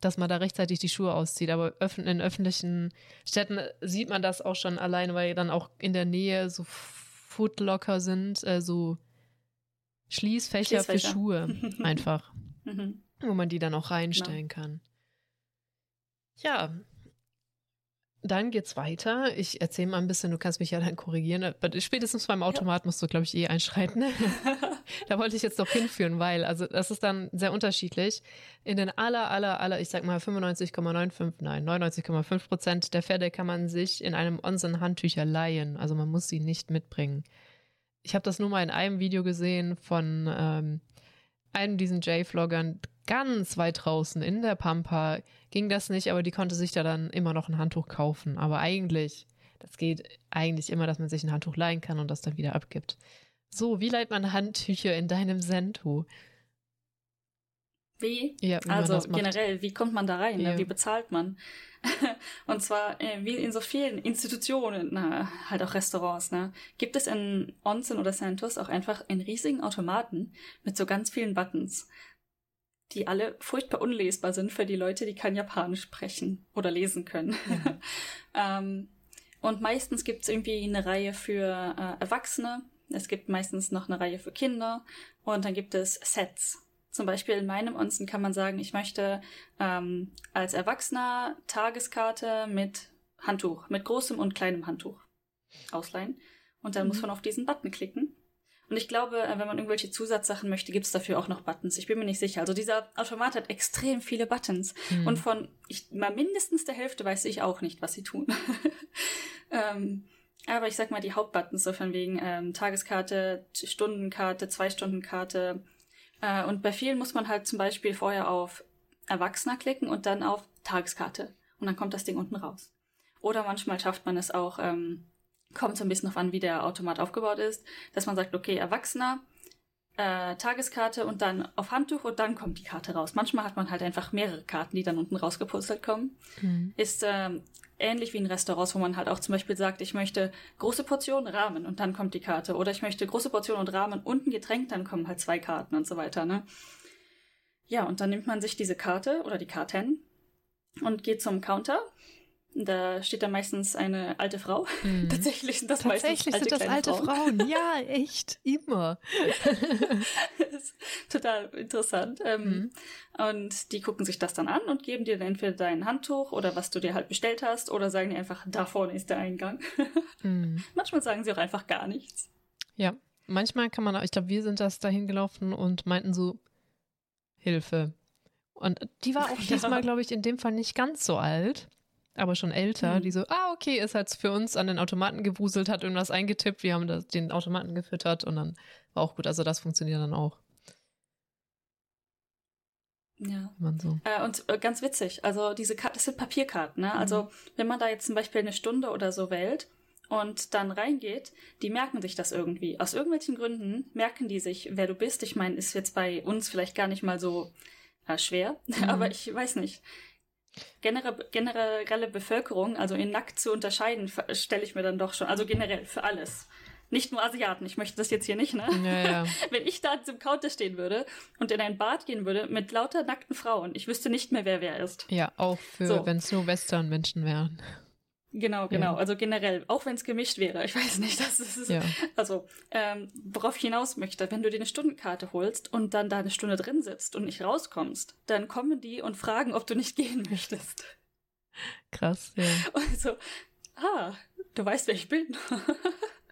dass man da rechtzeitig die Schuhe auszieht. Aber in öffentlichen Städten sieht man das auch schon alleine, weil dann auch in der Nähe so Footlocker sind, äh, so Schließfächer, Schließfächer, für Schuhe einfach, mhm. wo man die dann auch reinstellen genau. kann. Ja, dann geht's weiter. Ich erzähle mal ein bisschen, du kannst mich ja dann korrigieren. Spätestens beim Automat musst du, glaube ich, eh einschreiten. da wollte ich jetzt doch hinführen, weil, also das ist dann sehr unterschiedlich. In den aller, aller, aller, ich sag mal 95,95, nein, 99,5 Prozent der Fälle kann man sich in einem Onsen Handtücher leihen. Also man muss sie nicht mitbringen. Ich habe das nur mal in einem Video gesehen von ähm, einem diesen J-Vloggern, ganz weit draußen in der Pampa ging das nicht, aber die konnte sich da dann immer noch ein Handtuch kaufen. Aber eigentlich, das geht eigentlich immer, dass man sich ein Handtuch leihen kann und das dann wieder abgibt. So, wie leiht man Handtücher in deinem Sento? Wie? Ja, wie also generell, wie kommt man da rein? Ne? Ja. Wie bezahlt man? und zwar äh, wie in so vielen Institutionen, na, halt auch Restaurants, ne, gibt es in Onsen oder Santos auch einfach einen riesigen Automaten mit so ganz vielen Buttons die alle furchtbar unlesbar sind für die Leute, die kein Japanisch sprechen oder lesen können. Mhm. ähm, und meistens gibt es irgendwie eine Reihe für äh, Erwachsene. Es gibt meistens noch eine Reihe für Kinder. Und dann gibt es Sets. Zum Beispiel in meinem Onsen kann man sagen, ich möchte ähm, als Erwachsener Tageskarte mit Handtuch, mit großem und kleinem Handtuch ausleihen. Und dann mhm. muss man auf diesen Button klicken. Und ich glaube, äh, wenn man irgendwelche Zusatzsachen möchte, gibt es dafür auch noch Buttons. Ich bin mir nicht sicher. Also dieser Automat hat extrem viele Buttons. Mhm. Und von ich, mal mindestens der Hälfte weiß ich auch nicht, was sie tun. ähm, aber ich sag mal die Hauptbuttons, so von wegen ähm, Tageskarte, Stundenkarte, Zwei-Stunden-Karte. Äh, und bei vielen muss man halt zum Beispiel vorher auf Erwachsener klicken und dann auf Tageskarte. Und dann kommt das Ding unten raus. Oder manchmal schafft man es auch, ähm, kommt so ein bisschen auf an, wie der Automat aufgebaut ist, dass man sagt, okay, Erwachsener, äh, Tageskarte und dann auf Handtuch und dann kommt die Karte raus. Manchmal hat man halt einfach mehrere Karten, die dann unten rausgepuzzelt kommen. Mhm. Ist ähm, ähnlich wie in Restaurants, wo man halt auch zum Beispiel sagt, ich möchte große Portion Rahmen und dann kommt die Karte. Oder ich möchte große Portion und Rahmen und ein Getränk, dann kommen halt zwei Karten und so weiter. Ne? Ja, und dann nimmt man sich diese Karte oder die Karten und geht zum Counter da steht dann meistens eine alte Frau. Mhm. Tatsächlich sind das Tatsächlich meistens alte, sind das alte Frauen. Frauen. Ja, echt, immer. total interessant. Ähm, mhm. Und die gucken sich das dann an und geben dir dann entweder dein Handtuch oder was du dir halt bestellt hast oder sagen dir einfach, da vorne ist der Eingang. Mhm. Manchmal sagen sie auch einfach gar nichts. Ja, manchmal kann man, ich glaube, wir sind das dahin gelaufen und meinten so, Hilfe. Und die war auch ja. diesmal, glaube ich, in dem Fall nicht ganz so alt aber schon älter, mhm. die so, ah, okay, ist halt für uns an den Automaten gewuselt, hat irgendwas eingetippt, wir haben das, den Automaten gefüttert und dann war auch gut. Also das funktioniert dann auch. Ja. So. Äh, und äh, ganz witzig, also diese Karten, das sind Papierkarten, ne? Also mhm. Also wenn man da jetzt zum Beispiel eine Stunde oder so wählt und dann reingeht, die merken sich das irgendwie. Aus irgendwelchen Gründen merken die sich, wer du bist. Ich meine, ist jetzt bei uns vielleicht gar nicht mal so äh, schwer, mhm. aber ich weiß nicht generelle, generelle Bevölkerung, also in nackt zu unterscheiden, stelle ich mir dann doch schon, also generell für alles. Nicht nur Asiaten, ich möchte das jetzt hier nicht, ne? Ja, ja. Wenn ich da zum Counter stehen würde und in ein Bad gehen würde mit lauter nackten Frauen, ich wüsste nicht mehr, wer wer ist. Ja, auch für, so. wenn es nur Western-Menschen wären. Genau, genau. Ja. Also generell, auch wenn es gemischt wäre, ich weiß nicht, das ist ja. also ähm, worauf ich hinaus möchte, wenn du dir eine Stundenkarte holst und dann da eine Stunde drin sitzt und nicht rauskommst, dann kommen die und fragen, ob du nicht gehen möchtest. Krass, ja. Und so, ah, du weißt, wer ich bin.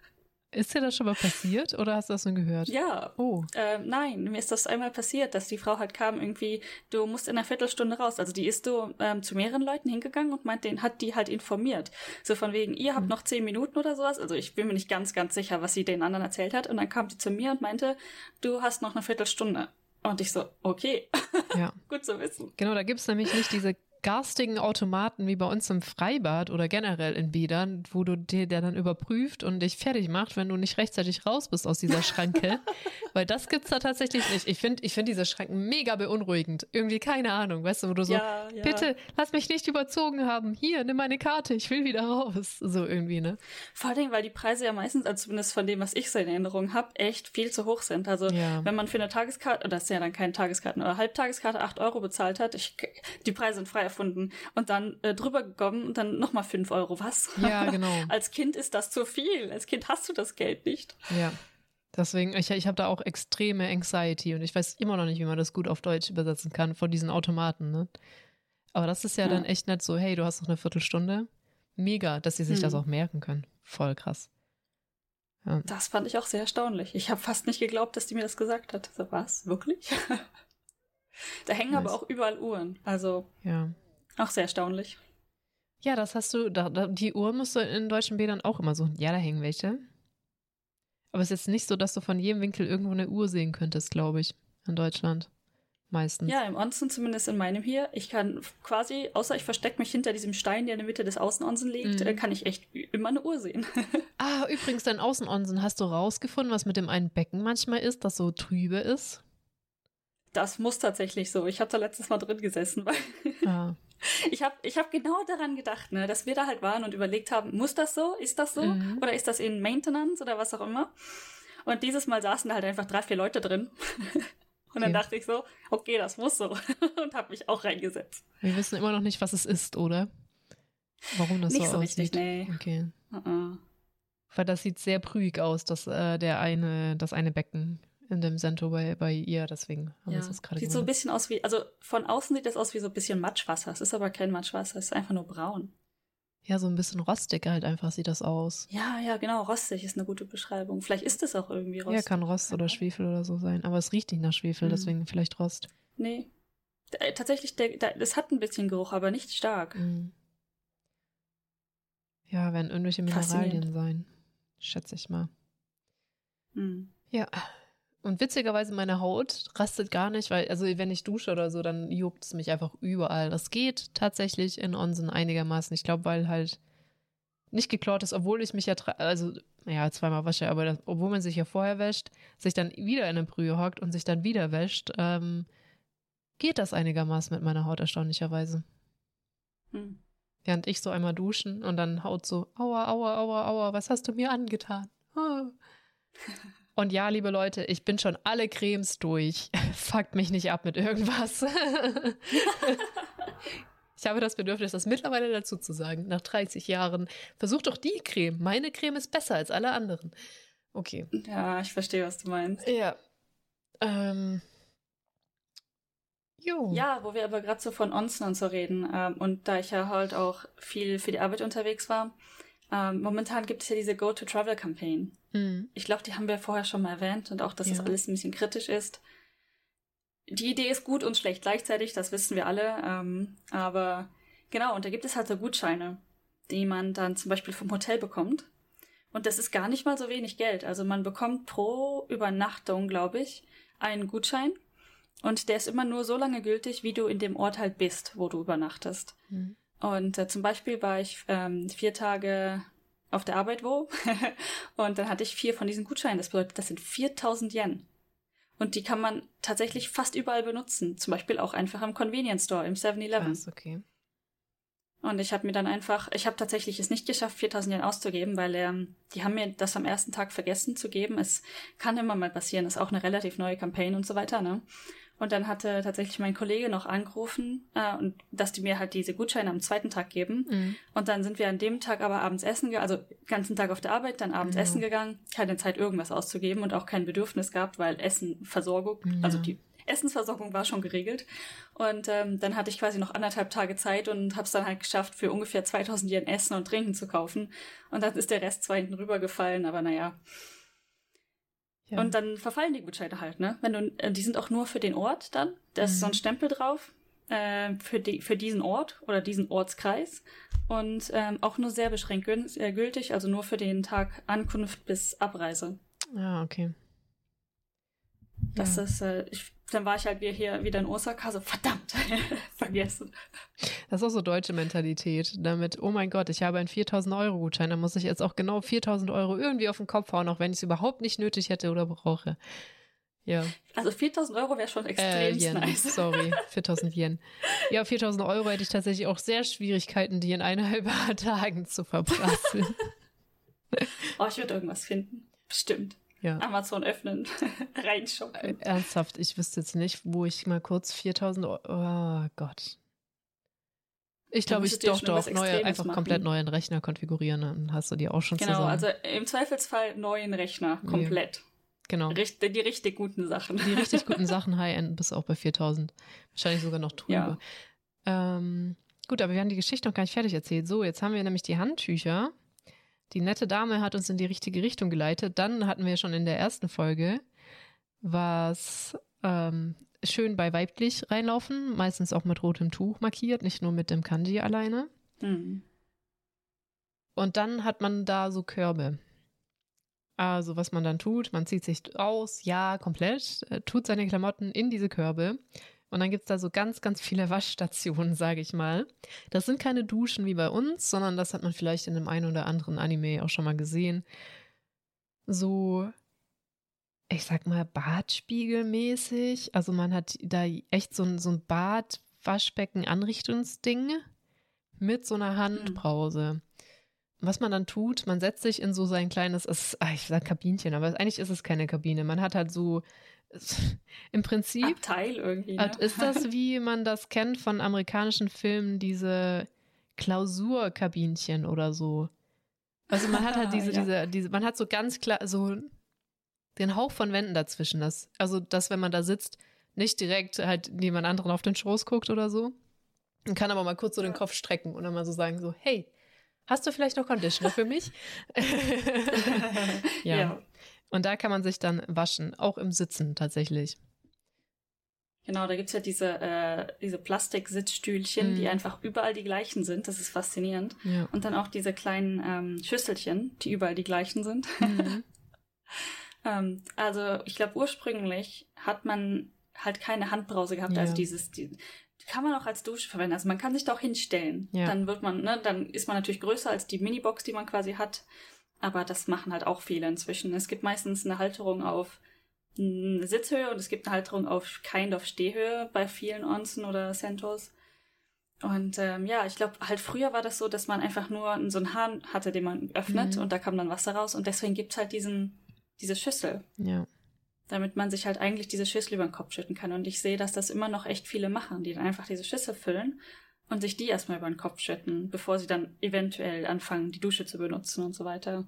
Ist dir das schon mal passiert oder hast du das nur gehört? Ja. Oh. Äh, nein, mir ist das einmal passiert, dass die Frau halt kam, irgendwie, du musst in einer Viertelstunde raus. Also die ist so ähm, zu mehreren Leuten hingegangen und meint, den hat die halt informiert. So von wegen, ihr habt hm. noch zehn Minuten oder sowas. Also ich bin mir nicht ganz, ganz sicher, was sie den anderen erzählt hat. Und dann kam die zu mir und meinte, du hast noch eine Viertelstunde. Und ich so, okay. Ja. Gut zu wissen. Genau, da gibt es nämlich nicht diese garstigen Automaten wie bei uns im Freibad oder generell in Bädern, wo du dir der dann überprüft und dich fertig macht, wenn du nicht rechtzeitig raus bist aus dieser Schranke. Weil das gibt's da tatsächlich nicht. Ich finde ich finde diese Schranken mega beunruhigend. Irgendwie keine Ahnung, weißt du, wo du so, ja, ja. bitte lass mich nicht überzogen haben. Hier, nimm meine Karte, ich will wieder raus. So irgendwie, ne? Vor Dingen, weil die Preise ja meistens, also zumindest von dem, was ich so in Erinnerung habe, echt viel zu hoch sind. Also ja. wenn man für eine Tageskarte, das ist ja dann keine Tageskarten, oder Halbtageskarte 8 Euro bezahlt hat, ich, die Preise sind frei erfunden und dann äh, drüber gekommen und dann nochmal fünf Euro. Was? Ja, genau. Als Kind ist das zu viel. Als Kind hast du das Geld nicht. Ja. Deswegen, ich, ich habe da auch extreme Anxiety und ich weiß immer noch nicht, wie man das gut auf Deutsch übersetzen kann von diesen Automaten. Ne? Aber das ist ja, ja, dann echt nicht so, hey, du hast noch eine Viertelstunde. Mega, dass sie sich hm. das auch merken können. Voll krass. Ja. Das fand ich auch sehr erstaunlich. Ich habe fast nicht geglaubt, dass die mir das gesagt hat. So, was? Wirklich? da hängen nice. aber auch überall Uhren. Also. Ja. Auch sehr erstaunlich. Ja, das hast du, da, da, die Uhr musst du in deutschen Bädern auch immer so. Ja, da hängen welche. Aber es ist jetzt nicht so, dass du von jedem Winkel irgendwo eine Uhr sehen könntest, glaube ich, in Deutschland. Meistens. Ja, im Onsen, zumindest in meinem hier. Ich kann quasi, außer ich verstecke mich hinter diesem Stein, der in der Mitte des Außenonsen liegt, mhm. Äh, kann ich echt immer eine Uhr sehen. ah, übrigens, dein Außenonsen, hast du rausgefunden, was mit dem einen Becken manchmal ist, das so trübe ist? Das muss tatsächlich so. Ich habe da letztes Mal drin gesessen, weil ah. Ich habe ich hab genau daran gedacht, ne, dass wir da halt waren und überlegt haben, muss das so? Ist das so? Mhm. Oder ist das in Maintenance oder was auch immer? Und dieses Mal saßen da halt einfach drei, vier Leute drin. Und dann dachte ich so, okay, das muss so. und habe mich auch reingesetzt. Wir wissen immer noch nicht, was es ist, oder? Warum das nicht so, so aussieht. Richtig, nee. Okay. Uh -uh. Weil das sieht sehr prügig aus, das, äh, der eine, das eine Becken in dem Center bei, bei ihr, deswegen haben ja. wir das gerade Sieht so ein bisschen aus wie, also von außen sieht das aus wie so ein bisschen Matschwasser. Es ist aber kein Matschwasser, es ist einfach nur braun. Ja, so ein bisschen rostig halt einfach sieht das aus. Ja, ja, genau, rostig ist eine gute Beschreibung. Vielleicht ist es auch irgendwie rostig. Ja, kann Rost oder Schwefel oder so sein, aber es riecht nicht nach Schwefel, mhm. deswegen vielleicht Rost. Nee. Äh, tatsächlich, der, der, es hat ein bisschen Geruch, aber nicht stark. Mhm. Ja, werden irgendwelche Mineralien sein, schätze ich mal. Mhm. Ja. Und witzigerweise meine Haut rastet gar nicht, weil, also wenn ich dusche oder so, dann juckt es mich einfach überall. Das geht tatsächlich in Onsen einigermaßen. Ich glaube, weil halt nicht geklaut ist, obwohl ich mich ja, also, ja, zweimal wasche, aber das, obwohl man sich ja vorher wäscht, sich dann wieder in eine Brühe hockt und sich dann wieder wäscht, ähm, geht das einigermaßen mit meiner Haut erstaunlicherweise. Hm. Während ich so einmal duschen und dann Haut so, aua, aua, aua, aua, was hast du mir angetan? Oh. Und ja, liebe Leute, ich bin schon alle Cremes durch. Fuckt mich nicht ab mit irgendwas. ich habe das Bedürfnis, das mittlerweile dazu zu sagen, nach 30 Jahren. Versucht doch die Creme. Meine Creme ist besser als alle anderen. Okay. Ja, ich verstehe, was du meinst. Ja. Ähm. Jo. Ja, wo wir aber gerade so von Onsen und so reden ähm, und da ich ja halt auch viel für die Arbeit unterwegs war, ähm, momentan gibt es ja diese Go-to-Travel-Campaign. Mhm. Ich glaube, die haben wir vorher schon mal erwähnt und auch, dass ja. das alles ein bisschen kritisch ist. Die Idee ist gut und schlecht gleichzeitig, das wissen wir alle. Ähm, aber genau, und da gibt es halt so Gutscheine, die man dann zum Beispiel vom Hotel bekommt. Und das ist gar nicht mal so wenig Geld. Also man bekommt pro Übernachtung, glaube ich, einen Gutschein. Und der ist immer nur so lange gültig, wie du in dem Ort halt bist, wo du übernachtest. Mhm. Und äh, zum Beispiel war ich ähm, vier Tage auf der Arbeit wo. und dann hatte ich vier von diesen Gutscheinen. Das bedeutet, das sind 4000 Yen. Und die kann man tatsächlich fast überall benutzen. Zum Beispiel auch einfach im Convenience Store, im 7-Eleven. okay. Und ich habe mir dann einfach, ich habe tatsächlich es nicht geschafft, 4000 Yen auszugeben, weil ähm, die haben mir das am ersten Tag vergessen zu geben. Es kann immer mal passieren, ist auch eine relativ neue Campaign und so weiter, ne? Und dann hatte tatsächlich mein Kollege noch angerufen, äh, und dass die mir halt diese Gutscheine am zweiten Tag geben. Mhm. Und dann sind wir an dem Tag aber abends essen, gegangen, also ganzen Tag auf der Arbeit, dann abends mhm. essen gegangen, keine Zeit irgendwas auszugeben und auch kein Bedürfnis gehabt, weil Essenversorgung, mhm. also die Essensversorgung war schon geregelt. Und ähm, dann hatte ich quasi noch anderthalb Tage Zeit und habe es dann halt geschafft, für ungefähr 2000 Yen Essen und Trinken zu kaufen. Und dann ist der Rest zwar hinten rübergefallen, aber naja, ja. Und dann verfallen die Gutscheine halt, ne? Wenn du, äh, die sind auch nur für den Ort dann. Da ist mhm. so ein mhm. Stempel drauf äh, für, die, für diesen Ort oder diesen Ortskreis. Und ähm, auch nur sehr beschränkt äh, gültig, also nur für den Tag Ankunft bis Abreise. Ah, okay. Das ja. ist, äh, ich, dann war ich halt wieder hier wieder in Osaka, so verdammt, vergessen. Das ist auch so deutsche Mentalität. Damit, oh mein Gott, ich habe einen 4000 Euro Gutschein, dann muss ich jetzt auch genau 4000 Euro irgendwie auf den Kopf hauen, auch wenn ich es überhaupt nicht nötig hätte oder brauche. Ja. Also 4000 Euro wäre schon extrem äh, nice. Sorry, 4000 Yen. Ja, 4000 Euro hätte ich tatsächlich auch sehr Schwierigkeiten, die in eineinhalb Tagen zu verprasseln. oh, ich würde irgendwas finden. Bestimmt. Ja. Amazon öffnen, reinshoppen. Äh, ernsthaft, ich wüsste jetzt nicht, wo ich mal kurz 4000 Euro. Oh Gott. Ich glaube, ich doch, doch, neue, einfach machen. komplett neuen Rechner konfigurieren, dann hast du die auch schon genau, zusammen. Genau, also im Zweifelsfall neuen Rechner, komplett. Nee. Genau. Richt, die richtig guten Sachen. Die richtig guten Sachen, High-End bis auch bei 4000. Wahrscheinlich sogar noch drüber. Ja. Ähm, gut, aber wir haben die Geschichte noch gar nicht fertig erzählt. So, jetzt haben wir nämlich die Handtücher. Die nette Dame hat uns in die richtige Richtung geleitet. Dann hatten wir schon in der ersten Folge was ähm, schön bei weiblich reinlaufen, meistens auch mit rotem Tuch markiert, nicht nur mit dem Kanji alleine. Mhm. Und dann hat man da so Körbe. Also was man dann tut, man zieht sich aus, ja, komplett, äh, tut seine Klamotten in diese Körbe und dann gibt es da so ganz, ganz viele Waschstationen, sage ich mal. Das sind keine Duschen wie bei uns, sondern das hat man vielleicht in einem einen oder anderen Anime auch schon mal gesehen. So, ich sag mal, Badspiegelmäßig. Also man hat da echt so ein, so ein Bad-Waschbecken-Anrichtungsding mit so einer Handbrause. Was man dann tut, man setzt sich in so sein kleines, ich sag Kabinchen, aber eigentlich ist es keine Kabine. Man hat halt so im Prinzip Abteil irgendwie. Ne? Ist das, wie man das kennt von amerikanischen Filmen, diese Klausurkabinchen oder so? Also man hat halt diese, ja. diese, diese, man hat so ganz klar so den Hauch von Wänden dazwischen. Das, also, dass wenn man da sitzt, nicht direkt halt jemand anderen auf den Schoß guckt oder so. Man kann aber mal kurz so den Kopf strecken und dann mal so sagen, so, hey, hast du vielleicht noch Conditioner für mich? ja. ja. Und da kann man sich dann waschen, auch im Sitzen tatsächlich. Genau, da gibt es ja diese, äh, diese Plastik-Sitzstühlchen, mm. die mhm. einfach überall die gleichen sind. Das ist faszinierend. Ja. Und dann auch diese kleinen ähm, Schüsselchen, die überall die gleichen sind. Mm. ähm, also ich glaube, ursprünglich hat man halt keine Handbrause gehabt. Also ja. Also dieses, die, kann man auch als Dusche verwenden. Also man kann sich da auch hinstellen. Ja. Dann wird man, ne, dann ist man natürlich größer als die Minibox, die man quasi hat. Aber das machen halt auch viele inzwischen. Es gibt meistens eine Halterung auf Sitzhöhe und es gibt eine Halterung auf Kind of Stehhöhe bei vielen Onsen oder Centos. Und ähm, ja, ich glaube, halt früher war das so, dass man einfach nur so einen Hahn hatte, den man öffnet mhm. und da kam dann Wasser raus und deswegen gibt's halt diesen, diese Schüssel. Ja. Damit man sich halt eigentlich diese Schüssel über den Kopf schütten kann. Und ich sehe, dass das immer noch echt viele machen, die dann einfach diese Schüssel füllen und sich die erstmal über den Kopf schütten, bevor sie dann eventuell anfangen, die Dusche zu benutzen und so weiter.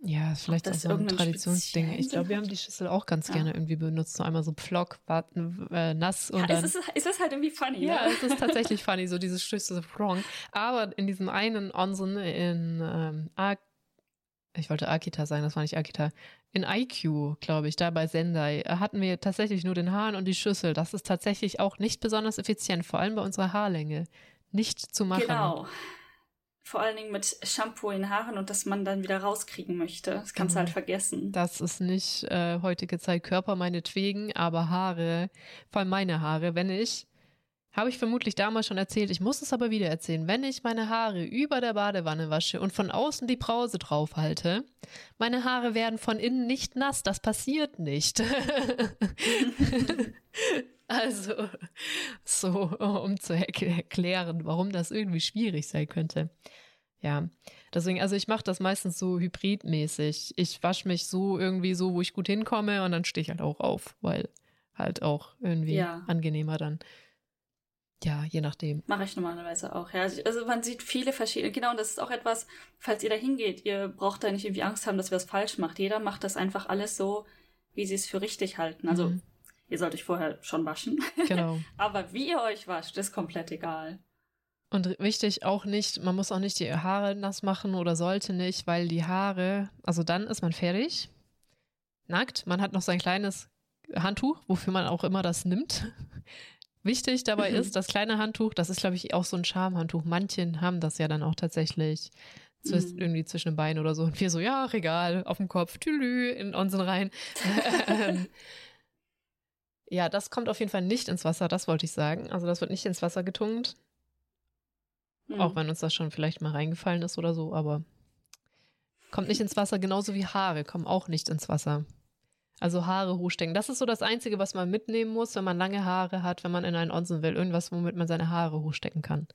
Ja, ist vielleicht auch so ein Traditionsding. Ich glaube, wir haben die Schüssel auch ganz ja. gerne irgendwie benutzt. So einmal so Pflock, warten, äh, nass und ja, dann. Ist, es ist halt irgendwie funny. Ja, ne? es ist tatsächlich funny, so diese Schüssel so Pflong. Aber in diesem einen Onsen in ähm, Ak ich wollte Akita sagen, das war nicht Akita. In IQ, glaube ich, da bei Sendai, hatten wir tatsächlich nur den Hahn und die Schüssel. Das ist tatsächlich auch nicht besonders effizient, vor allem bei unserer Haarlänge. Nicht zu machen. Genau vor allen Dingen mit Shampoo in Haaren und dass man dann wieder rauskriegen möchte. Das kannst du halt vergessen. Das ist nicht äh, heutige Zeit Körper meinetwegen, aber Haare, vor allem meine Haare, wenn ich, habe ich vermutlich damals schon erzählt, ich muss es aber wieder erzählen, wenn ich meine Haare über der Badewanne wasche und von außen die Brause drauf halte, meine Haare werden von innen nicht nass, das passiert nicht. Also, so, um zu erklären, warum das irgendwie schwierig sein könnte. Ja, deswegen, also ich mache das meistens so hybridmäßig. Ich wasche mich so irgendwie so, wo ich gut hinkomme und dann stehe ich halt auch auf, weil halt auch irgendwie ja. angenehmer dann. Ja, je nachdem. Mache ich normalerweise auch, ja. Also man sieht viele verschiedene, genau, und das ist auch etwas, falls ihr da hingeht, ihr braucht da nicht irgendwie Angst haben, dass ihr was falsch macht. Jeder macht das einfach alles so, wie sie es für richtig halten. Also mhm. Ihr sollt euch vorher schon waschen. Genau. Aber wie ihr euch wascht, ist komplett egal. Und wichtig auch nicht, man muss auch nicht die Haare nass machen oder sollte nicht, weil die Haare, also dann ist man fertig, nackt, man hat noch sein kleines Handtuch, wofür man auch immer das nimmt. Wichtig dabei mhm. ist, das kleine Handtuch, das ist, glaube ich, auch so ein Schamhandtuch. Manche haben das ja dann auch tatsächlich mhm. irgendwie zwischen den Beinen oder so. Und wir so, ja, Regal, auf dem Kopf, tülü, in unseren rein. Ähm, ja, das kommt auf jeden Fall nicht ins Wasser, das wollte ich sagen. Also das wird nicht ins Wasser getunkt. Mhm. Auch wenn uns das schon vielleicht mal reingefallen ist oder so, aber kommt nicht ins Wasser, genauso wie Haare kommen auch nicht ins Wasser. Also Haare hochstecken. Das ist so das Einzige, was man mitnehmen muss, wenn man lange Haare hat, wenn man in einen Onsen will. Irgendwas, womit man seine Haare hochstecken kann.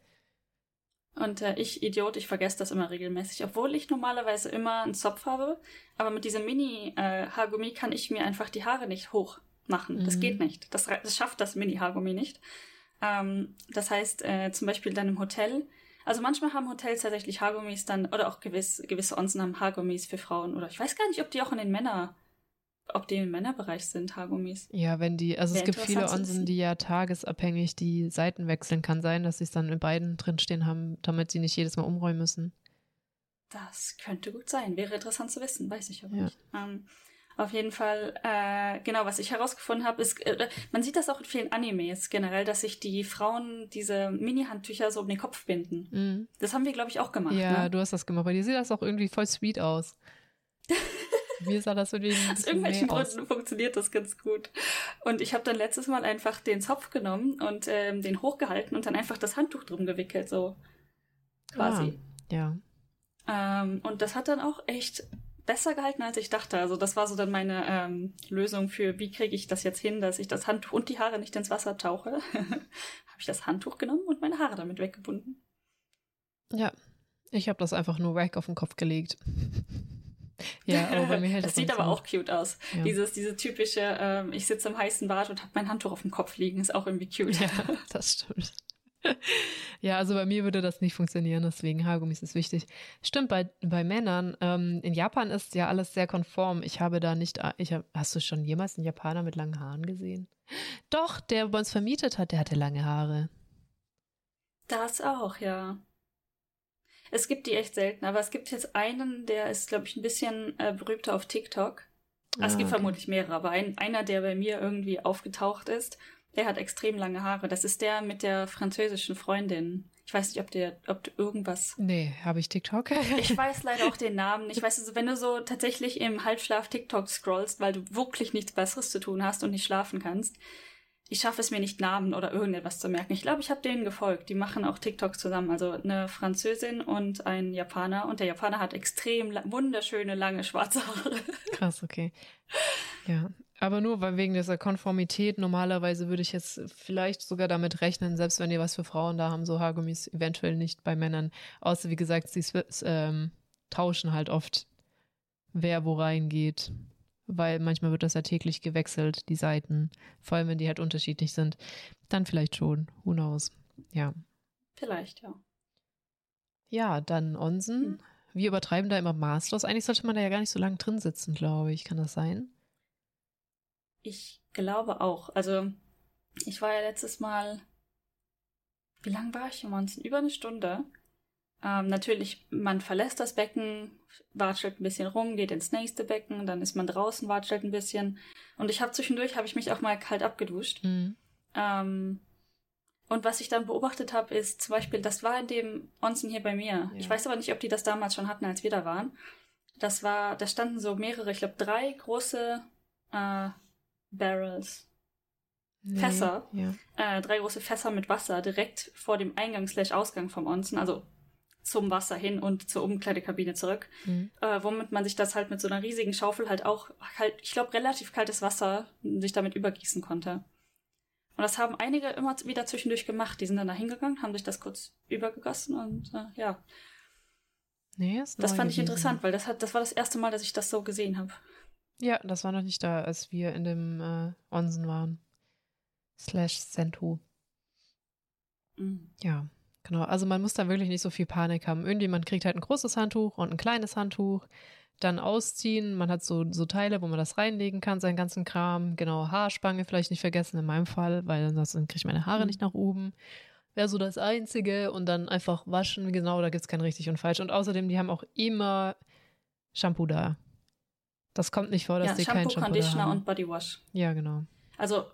Und äh, ich, Idiot, ich vergesse das immer regelmäßig, obwohl ich normalerweise immer einen Zopf habe. Aber mit diesem Mini-Haargummi äh, kann ich mir einfach die Haare nicht hoch machen. Mhm. Das geht mhm. nicht. Das, das schafft das Mini-Haargummi nicht. Ähm, das heißt, äh, zum Beispiel dann im Hotel, also manchmal haben Hotels tatsächlich Haargummis dann, oder auch gewiss, gewisse Onsen haben Haargummis für Frauen, oder ich weiß gar nicht, ob die auch in den Männer, ob die im Männerbereich sind, Haargummis. Ja, wenn die, also Sehr es gibt viele Onsen, die ja tagesabhängig die Seiten wechseln. Kann sein, dass sie es dann in beiden drinstehen haben, damit sie nicht jedes Mal umräumen müssen. Das könnte gut sein. Wäre interessant zu wissen, weiß ich aber ja. nicht. Ähm, auf jeden Fall, äh, genau, was ich herausgefunden habe, ist, äh, man sieht das auch in vielen Animes generell, dass sich die Frauen diese Mini-Handtücher so um den Kopf binden. Mhm. Das haben wir, glaube ich, auch gemacht. Ja, ne? du hast das gemacht. Bei dir sieht das auch irgendwie voll sweet aus. Mir sah das irgendwie Aus irgendwelchen Gründen aus. funktioniert das ganz gut. Und ich habe dann letztes Mal einfach den Zopf genommen und ähm, den hochgehalten und dann einfach das Handtuch drum gewickelt, so quasi. Ah, ja. Ähm, und das hat dann auch echt besser gehalten, als ich dachte. Also das war so dann meine ähm, Lösung für, wie kriege ich das jetzt hin, dass ich das Handtuch und die Haare nicht ins Wasser tauche. habe ich das Handtuch genommen und meine Haare damit weggebunden. Ja, ich habe das einfach nur weg auf den Kopf gelegt. Ja, aber bei mir hält das. Das sieht aber auch cute aus. Ja. Dieses, diese typische, ähm, ich sitze im heißen Bad und habe mein Handtuch auf dem Kopf liegen, ist auch irgendwie cute. Ja, das stimmt. ja, also bei mir würde das nicht funktionieren, deswegen Haargummis ist wichtig. Stimmt, bei, bei Männern, ähm, in Japan ist ja alles sehr konform. Ich habe da nicht, ich hab, hast du schon jemals einen Japaner mit langen Haaren gesehen? Doch, der bei uns vermietet hat, der hatte lange Haare. Das auch, ja. Es gibt die echt selten, aber es gibt jetzt einen, der ist, glaube ich, ein bisschen äh, berühmter auf TikTok. Ah, es gibt okay. vermutlich mehrere, aber ein, einer, der bei mir irgendwie aufgetaucht ist der hat extrem lange Haare. Das ist der mit der französischen Freundin. Ich weiß nicht, ob der, ob du irgendwas. Nee, habe ich TikTok? ich weiß leider auch den Namen. Ich weiß, also, wenn du so tatsächlich im Halbschlaf TikTok scrollst, weil du wirklich nichts Besseres zu tun hast und nicht schlafen kannst. Ich schaffe es mir nicht, Namen oder irgendetwas zu merken. Ich glaube, ich habe denen gefolgt. Die machen auch TikToks zusammen. Also eine Französin und ein Japaner. Und der Japaner hat extrem wunderschöne, lange schwarze Haare. Krass, okay. Ja, aber nur weil wegen dieser Konformität, normalerweise würde ich jetzt vielleicht sogar damit rechnen, selbst wenn die was für Frauen da haben, so Haargummis eventuell nicht bei Männern. Außer wie gesagt, sie ähm, tauschen halt oft, wer wo reingeht weil manchmal wird das ja täglich gewechselt, die Seiten, vor allem wenn die halt unterschiedlich sind. Dann vielleicht schon, who knows. Ja. Vielleicht, ja. Ja, dann Onsen. Hm. Wir übertreiben da immer maßlos. Eigentlich sollte man da ja gar nicht so lange drin sitzen, glaube ich. Kann das sein? Ich glaube auch. Also, ich war ja letztes Mal. Wie lange war ich im Onsen? Über eine Stunde. Ähm, natürlich, man verlässt das Becken, watschelt ein bisschen rum, geht ins nächste Becken, dann ist man draußen, watschelt ein bisschen. Und ich habe zwischendurch, habe ich mich auch mal kalt abgeduscht. Mhm. Ähm, und was ich dann beobachtet habe, ist zum Beispiel, das war in dem Onsen hier bei mir. Ja. Ich weiß aber nicht, ob die das damals schon hatten, als wir da waren. Das war, da standen so mehrere, ich glaube drei große äh, Barrels. Nee, Fässer. Ja. Äh, drei große Fässer mit Wasser direkt vor dem Eingang slash Ausgang vom Onsen. Also zum Wasser hin und zur Umkleidekabine zurück, mhm. äh, womit man sich das halt mit so einer riesigen Schaufel halt auch halt, ich glaube, relativ kaltes Wasser sich damit übergießen konnte. Und das haben einige immer wieder zwischendurch gemacht. Die sind dann da hingegangen, haben sich das kurz übergegossen und äh, ja. Nee, ist das fand ich interessant, weil das hat, das war das erste Mal, dass ich das so gesehen habe. Ja, das war noch nicht da, als wir in dem äh, Onsen waren. Slash Sentu. Mhm. Ja. Genau, also man muss da wirklich nicht so viel Panik haben. Irgendjemand kriegt halt ein großes Handtuch und ein kleines Handtuch, dann ausziehen. Man hat so, so Teile, wo man das reinlegen kann, seinen ganzen Kram. Genau, Haarspange vielleicht nicht vergessen in meinem Fall, weil ansonsten kriege ich meine Haare mhm. nicht nach oben. Wäre so das Einzige und dann einfach waschen. Genau, da gibt es kein richtig und falsch. Und außerdem, die haben auch immer Shampoo da. Das kommt nicht vor, dass ja, die Shampoo, kein Shampoo Conditioner und Body Wash. Ja, genau. Also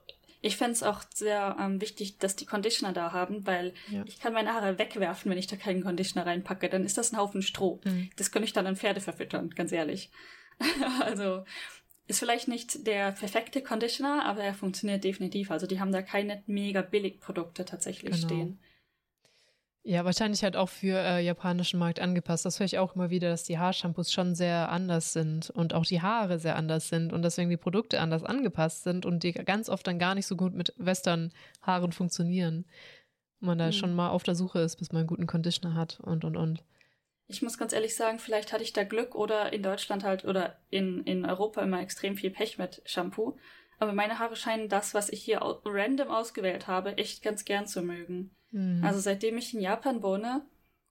ich fände es auch sehr ähm, wichtig, dass die Conditioner da haben, weil ja. ich kann meine Haare wegwerfen, wenn ich da keinen Conditioner reinpacke. Dann ist das ein Haufen Stroh. Mhm. Das könnte ich dann an Pferde verfüttern, ganz ehrlich. also ist vielleicht nicht der perfekte Conditioner, aber er funktioniert definitiv. Also die haben da keine mega billig Produkte tatsächlich genau. stehen. Ja, wahrscheinlich halt auch für äh, japanischen Markt angepasst. Das höre ich auch immer wieder, dass die Haarshampoos schon sehr anders sind und auch die Haare sehr anders sind und deswegen die Produkte anders angepasst sind und die ganz oft dann gar nicht so gut mit Western-Haaren funktionieren. Und man da hm. schon mal auf der Suche ist, bis man einen guten Conditioner hat und und und. Ich muss ganz ehrlich sagen, vielleicht hatte ich da Glück oder in Deutschland halt oder in, in Europa immer extrem viel Pech mit Shampoo. Aber meine Haare scheinen das, was ich hier random ausgewählt habe, echt ganz gern zu mögen. Mhm. Also seitdem ich in Japan wohne,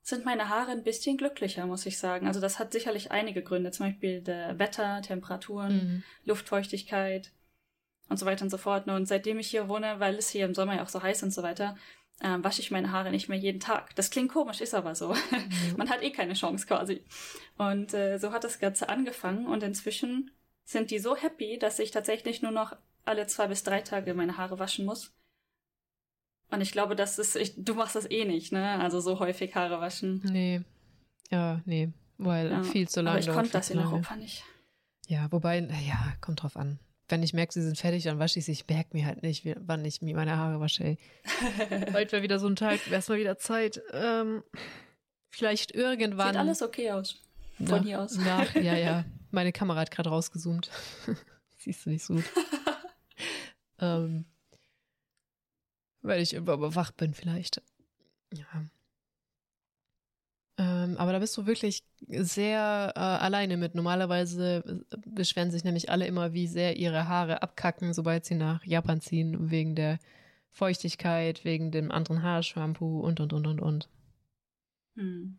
sind meine Haare ein bisschen glücklicher, muss ich sagen. Also das hat sicherlich einige Gründe, zum Beispiel der Wetter, Temperaturen, mhm. Luftfeuchtigkeit und so weiter und so fort. Und seitdem ich hier wohne, weil es hier im Sommer ja auch so heiß und so weiter, äh, wasche ich meine Haare nicht mehr jeden Tag. Das klingt komisch, ist aber so. Mhm. Man hat eh keine Chance quasi. Und äh, so hat das Ganze angefangen und inzwischen sind die so happy, dass ich tatsächlich nur noch alle zwei bis drei Tage meine Haare waschen muss. Und ich glaube, das ist, ich, du machst das eh nicht, ne? Also so häufig Haare waschen. Nee. Ja, nee. Weil ja. viel zu lange. Aber ich konnte das in Europa nicht. Ja, wobei, naja, kommt drauf an. Wenn ich merke, sie sind fertig, dann wasche ich sie. Ich merke mir halt nicht, wann ich mir meine Haare wasche. Ey. Heute wäre wieder so ein Tag, wäre es mal wieder Zeit. Ähm, vielleicht irgendwann. Sieht alles okay aus. Von nach, hier aus. Nach, ja, ja. Meine Kamera hat gerade rausgezoomt. Siehst du nicht so gut. ähm, weil ich überwacht bin vielleicht. Ja. Ähm, aber da bist du wirklich sehr äh, alleine mit. Normalerweise äh, beschweren sich nämlich alle immer, wie sehr ihre Haare abkacken, sobald sie nach Japan ziehen, wegen der Feuchtigkeit, wegen dem anderen Haarshampoo und, und, und, und, und. Hm.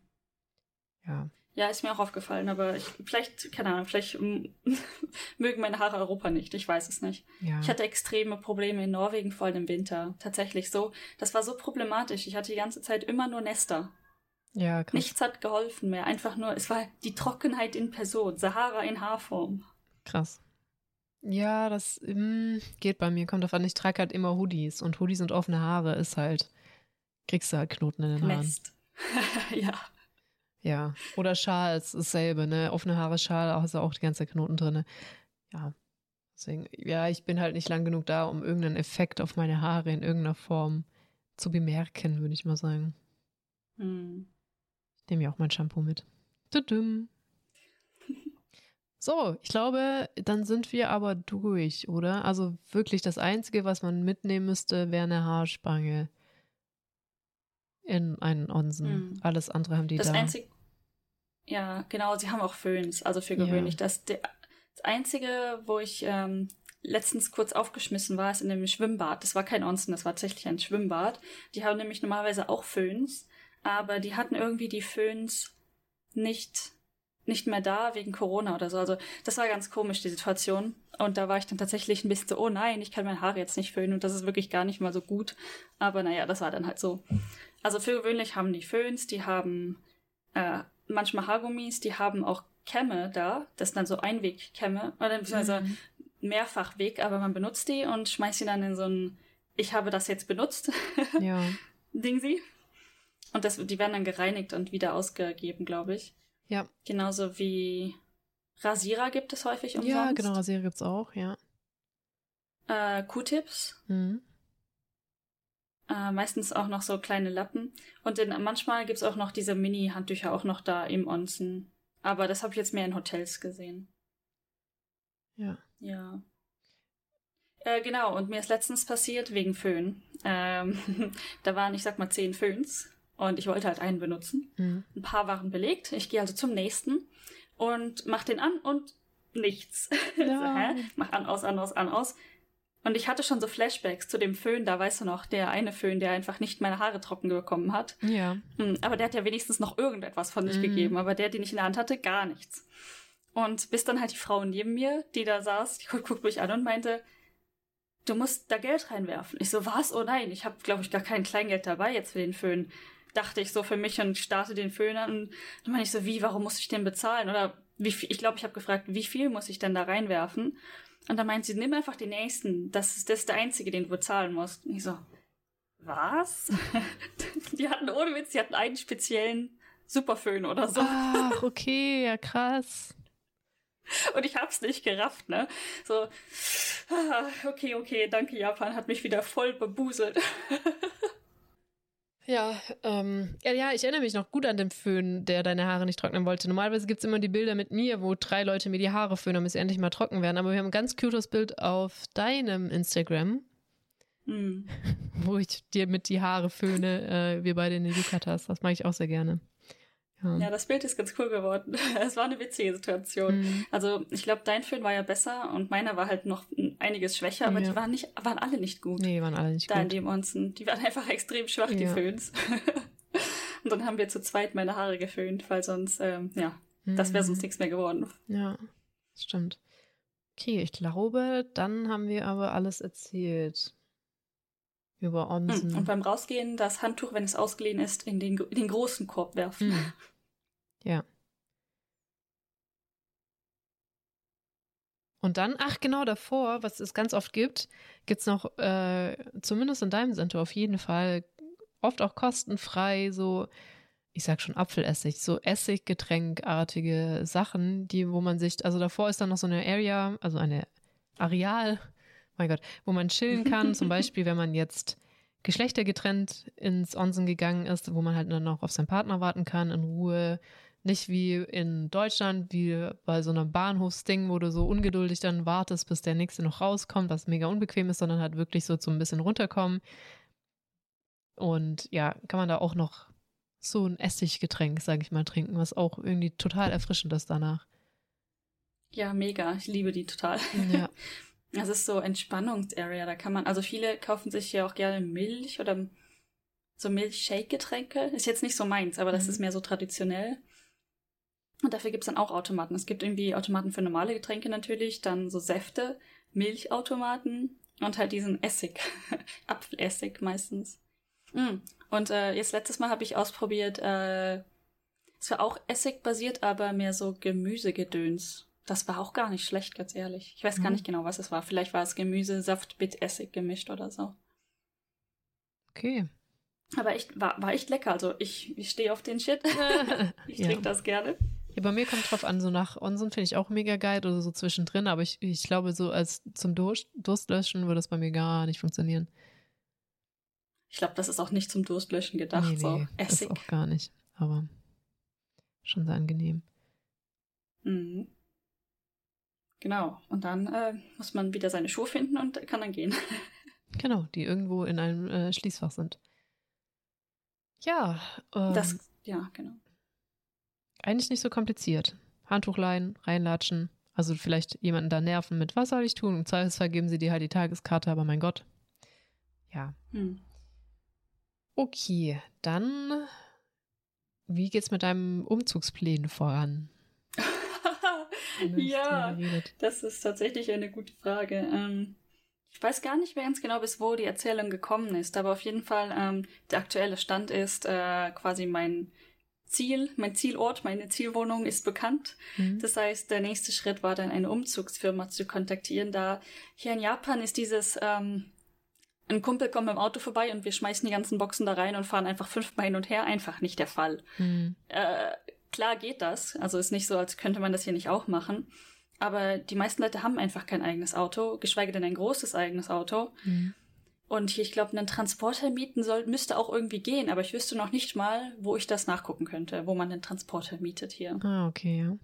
Ja. Ja, ist mir auch aufgefallen, aber ich, vielleicht, keine Ahnung, vielleicht mögen meine Haare Europa nicht. Ich weiß es nicht. Ja. Ich hatte extreme Probleme in Norwegen, vor allem im Winter. Tatsächlich so. Das war so problematisch. Ich hatte die ganze Zeit immer nur Nester. Ja, krass. Nichts hat geholfen mehr. Einfach nur, es war die Trockenheit in Person. Sahara in Haarform. Krass. Ja, das mm, geht bei mir. Kommt auf an, ich trage halt immer Hoodies. Und Hoodies und offene Haare ist halt, kriegst du halt Knoten in den Haaren. Nest. ja. Ja, oder Schal ist dasselbe, ne? Offene Haare, Schal, also auch die ganze Knoten drin. Ja, Deswegen, ja, ich bin halt nicht lang genug da, um irgendeinen Effekt auf meine Haare in irgendeiner Form zu bemerken, würde ich mal sagen. Hm. Ich nehme ja auch mein Shampoo mit. Tudum. So, ich glaube, dann sind wir aber durch, oder? Also wirklich das Einzige, was man mitnehmen müsste, wäre eine Haarspange in einen Onsen. Mhm. Alles andere haben die das da. Einzige, ja, genau, sie haben auch Föhns, also für gewöhnlich. Ja. Das, das Einzige, wo ich ähm, letztens kurz aufgeschmissen war, ist in dem Schwimmbad. Das war kein Onsen, das war tatsächlich ein Schwimmbad. Die haben nämlich normalerweise auch Föhns, aber die hatten irgendwie die Föhns nicht nicht mehr da wegen Corona oder so. Also das war ganz komisch, die Situation. Und da war ich dann tatsächlich ein bisschen so, oh nein, ich kann meine Haare jetzt nicht föhnen und das ist wirklich gar nicht mal so gut. Aber naja, das war dann halt so. Also für gewöhnlich haben die Föhns, die haben äh, manchmal Haargummis, die haben auch Kämme da. Das sind dann so Einwegkämme oder beziehungsweise mhm. Mehrfachweg, aber man benutzt die und schmeißt sie dann in so ein Ich habe das jetzt benutzt ja. Ding sie. Und das, die werden dann gereinigt und wieder ausgegeben, glaube ich. Ja. Genauso wie Rasierer gibt es häufig umsonst. Ja, genau, Rasierer gibt es auch, ja. Äh, Q-Tips. Mhm. Äh, meistens auch noch so kleine Lappen. Und in, manchmal gibt es auch noch diese Mini-Handtücher auch noch da im Onsen. Aber das habe ich jetzt mehr in Hotels gesehen. Ja. Ja. Äh, genau, und mir ist letztens passiert wegen Föhn. Ähm, da waren, ich sag mal, zehn Föhns und ich wollte halt einen benutzen. Mhm. Ein paar waren belegt. Ich gehe also zum nächsten und mach den an und nichts. Ja. so, mach an, aus, an, aus, an, aus. Und ich hatte schon so Flashbacks zu dem Föhn, da weißt du noch, der eine Föhn, der einfach nicht meine Haare trocken bekommen hat. Ja. Hm, aber der hat ja wenigstens noch irgendetwas von sich mhm. gegeben, aber der, den ich in der Hand hatte, gar nichts. Und bis dann halt die Frau neben mir, die da saß, die guckt mich an und meinte, du musst da Geld reinwerfen. Ich so, was? Oh nein, ich habe, glaube ich, gar kein Kleingeld dabei jetzt für den Föhn dachte ich so für mich und starte den Föhn an. Und dann meine ich so, wie, warum muss ich den bezahlen? Oder wie viel, ich glaube, ich habe gefragt, wie viel muss ich denn da reinwerfen? Und dann meint sie, nimm einfach den nächsten. Das ist, das ist der einzige, den du bezahlen musst. Und ich so, was? die hatten ohne Witz, die hatten einen speziellen Superföhn oder so. Ach, okay, ja krass. Und ich hab's nicht gerafft, ne? So, ah, okay, okay, danke Japan, hat mich wieder voll bebuselt. Ja, ähm, ja, ja, ich erinnere mich noch gut an den Föhn, der deine Haare nicht trocknen wollte. Normalerweise gibt es immer die Bilder mit mir, wo drei Leute mir die Haare föhnen, damit sie endlich mal trocken werden. Aber wir haben ein ganz cutes Bild auf deinem Instagram, hm. wo ich dir mit die Haare föhne, äh, wir beide in den Yukatas. Das mag ich auch sehr gerne. Ja. ja, das Bild ist ganz cool geworden. Es war eine witzige Situation. Mhm. Also ich glaube, dein Film war ja besser und meiner war halt noch einiges schwächer, aber ja. die waren nicht, waren alle nicht gut. Nee, waren alle nicht da gut. Da in dem Onsen. Die waren einfach extrem schwach, die ja. Föhns. und dann haben wir zu zweit meine Haare geföhnt, weil sonst, ähm, ja, mhm. das wäre sonst nichts mehr geworden. Ja, das stimmt. Okay, ich glaube, dann haben wir aber alles erzählt. Über Onsen. Hm, und beim Rausgehen das Handtuch, wenn es ausgeliehen ist, in den, in den großen Korb werfen. Mhm. Ja. Und dann, ach genau davor, was es ganz oft gibt, gibt es noch, äh, zumindest in deinem Center auf jeden Fall, oft auch kostenfrei so, ich sag schon Apfelessig, so Essiggetränkartige Sachen, die, wo man sich, also davor ist dann noch so eine Area, also eine Areal, mein Gott, wo man chillen kann, zum Beispiel, wenn man jetzt geschlechtergetrennt ins Onsen gegangen ist, wo man halt dann noch auf seinen Partner warten kann, in Ruhe, nicht wie in Deutschland, wie bei so einem Bahnhofsding, wo du so ungeduldig dann wartest, bis der nächste noch rauskommt, was mega unbequem ist, sondern halt wirklich so zum ein bisschen runterkommen. Und ja, kann man da auch noch so ein Essiggetränk, sage ich mal, trinken, was auch irgendwie total erfrischend ist danach. Ja, mega. Ich liebe die total. Ja. Das ist so Entspannungsarea. Da kann man, also viele kaufen sich ja auch gerne Milch oder so Milchshake-Getränke. Ist jetzt nicht so meins, aber das mhm. ist mehr so traditionell. Und dafür gibt es dann auch Automaten. Es gibt irgendwie Automaten für normale Getränke natürlich, dann so Säfte, Milchautomaten und halt diesen Essig, Apfelessig meistens. Mm. Und äh, jetzt letztes Mal habe ich ausprobiert, äh, es war auch Essig basiert, aber mehr so Gemüsegedöns. Das war auch gar nicht schlecht, ganz ehrlich. Ich weiß mhm. gar nicht genau, was es war. Vielleicht war es Gemüsesaft mit Essig gemischt oder so. Okay. Aber echt, war, war echt lecker. Also ich, ich stehe auf den Shit. ich ja. trinke das gerne. Ja, bei mir kommt drauf an, so nach Onsen finde ich auch mega geil oder so zwischendrin, aber ich, ich glaube, so als zum Durst, Durstlöschen würde das bei mir gar nicht funktionieren. Ich glaube, das ist auch nicht zum Durstlöschen gedacht. Nee, nee, so Essig. Das auch gar nicht, aber schon sehr angenehm. Mhm. Genau. Und dann äh, muss man wieder seine Schuhe finden und kann dann gehen. genau, die irgendwo in einem äh, Schließfach sind. Ja. Ähm, das, ja, genau. Eigentlich nicht so kompliziert. Handtuch leihen, reinlatschen. Also vielleicht jemanden da nerven mit, was soll ich tun? Im Zweifelsfall geben sie dir halt die Tageskarte, aber mein Gott. Ja. Hm. Okay, dann wie geht's mit deinem Umzugsplänen voran? Ja, das ist tatsächlich eine gute Frage. Ähm, ich weiß gar nicht mehr ganz genau, bis wo die Erzählung gekommen ist, aber auf jeden Fall ähm, der aktuelle Stand ist äh, quasi mein Ziel, mein Zielort, meine Zielwohnung ist bekannt. Mhm. Das heißt, der nächste Schritt war dann eine Umzugsfirma zu kontaktieren, da hier in Japan ist dieses ähm, ein Kumpel kommt mit dem Auto vorbei und wir schmeißen die ganzen Boxen da rein und fahren einfach fünfmal hin und her. Einfach nicht der Fall. Mhm. Äh, klar geht das. Also ist nicht so, als könnte man das hier nicht auch machen. Aber die meisten Leute haben einfach kein eigenes Auto, geschweige denn ein großes eigenes Auto. Mhm. Und hier, ich glaube, einen Transporter mieten soll, müsste auch irgendwie gehen, aber ich wüsste noch nicht mal, wo ich das nachgucken könnte, wo man einen Transporter mietet hier. Ah, okay, ja.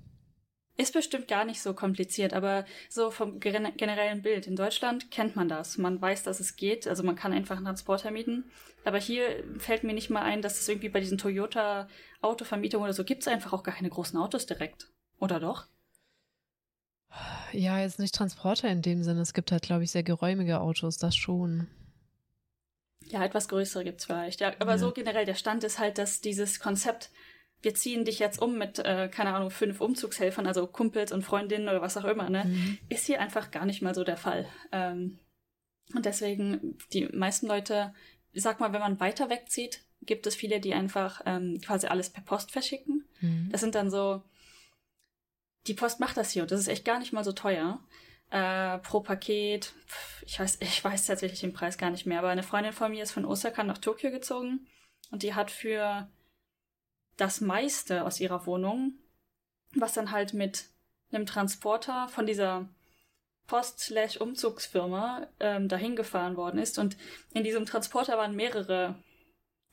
Ist bestimmt gar nicht so kompliziert, aber so vom generellen Bild. In Deutschland kennt man das. Man weiß, dass es geht. Also man kann einfach einen Transporter mieten. Aber hier fällt mir nicht mal ein, dass es irgendwie bei diesen Toyota-Autovermietungen oder so gibt es einfach auch gar keine großen Autos direkt. Oder doch? Ja, jetzt nicht Transporter in dem Sinne. Es gibt halt, glaube ich, sehr geräumige Autos, das schon. Ja, etwas größere gibt es vielleicht. Ja, aber ja. so generell der Stand ist halt, dass dieses Konzept wir ziehen dich jetzt um mit, äh, keine Ahnung, fünf Umzugshelfern, also Kumpels und Freundinnen oder was auch immer, ne, mhm. ist hier einfach gar nicht mal so der Fall. Ähm, und deswegen, die meisten Leute, sag mal, wenn man weiter wegzieht, gibt es viele, die einfach ähm, quasi alles per Post verschicken. Mhm. Das sind dann so, die Post macht das hier und das ist echt gar nicht mal so teuer. Äh, pro Paket, ich weiß, ich weiß tatsächlich den Preis gar nicht mehr, aber eine Freundin von mir ist von Osaka nach Tokio gezogen und die hat für das meiste aus ihrer Wohnung, was dann halt mit einem Transporter von dieser Post-Umzugsfirma ähm, dahin gefahren worden ist. Und in diesem Transporter waren mehrere,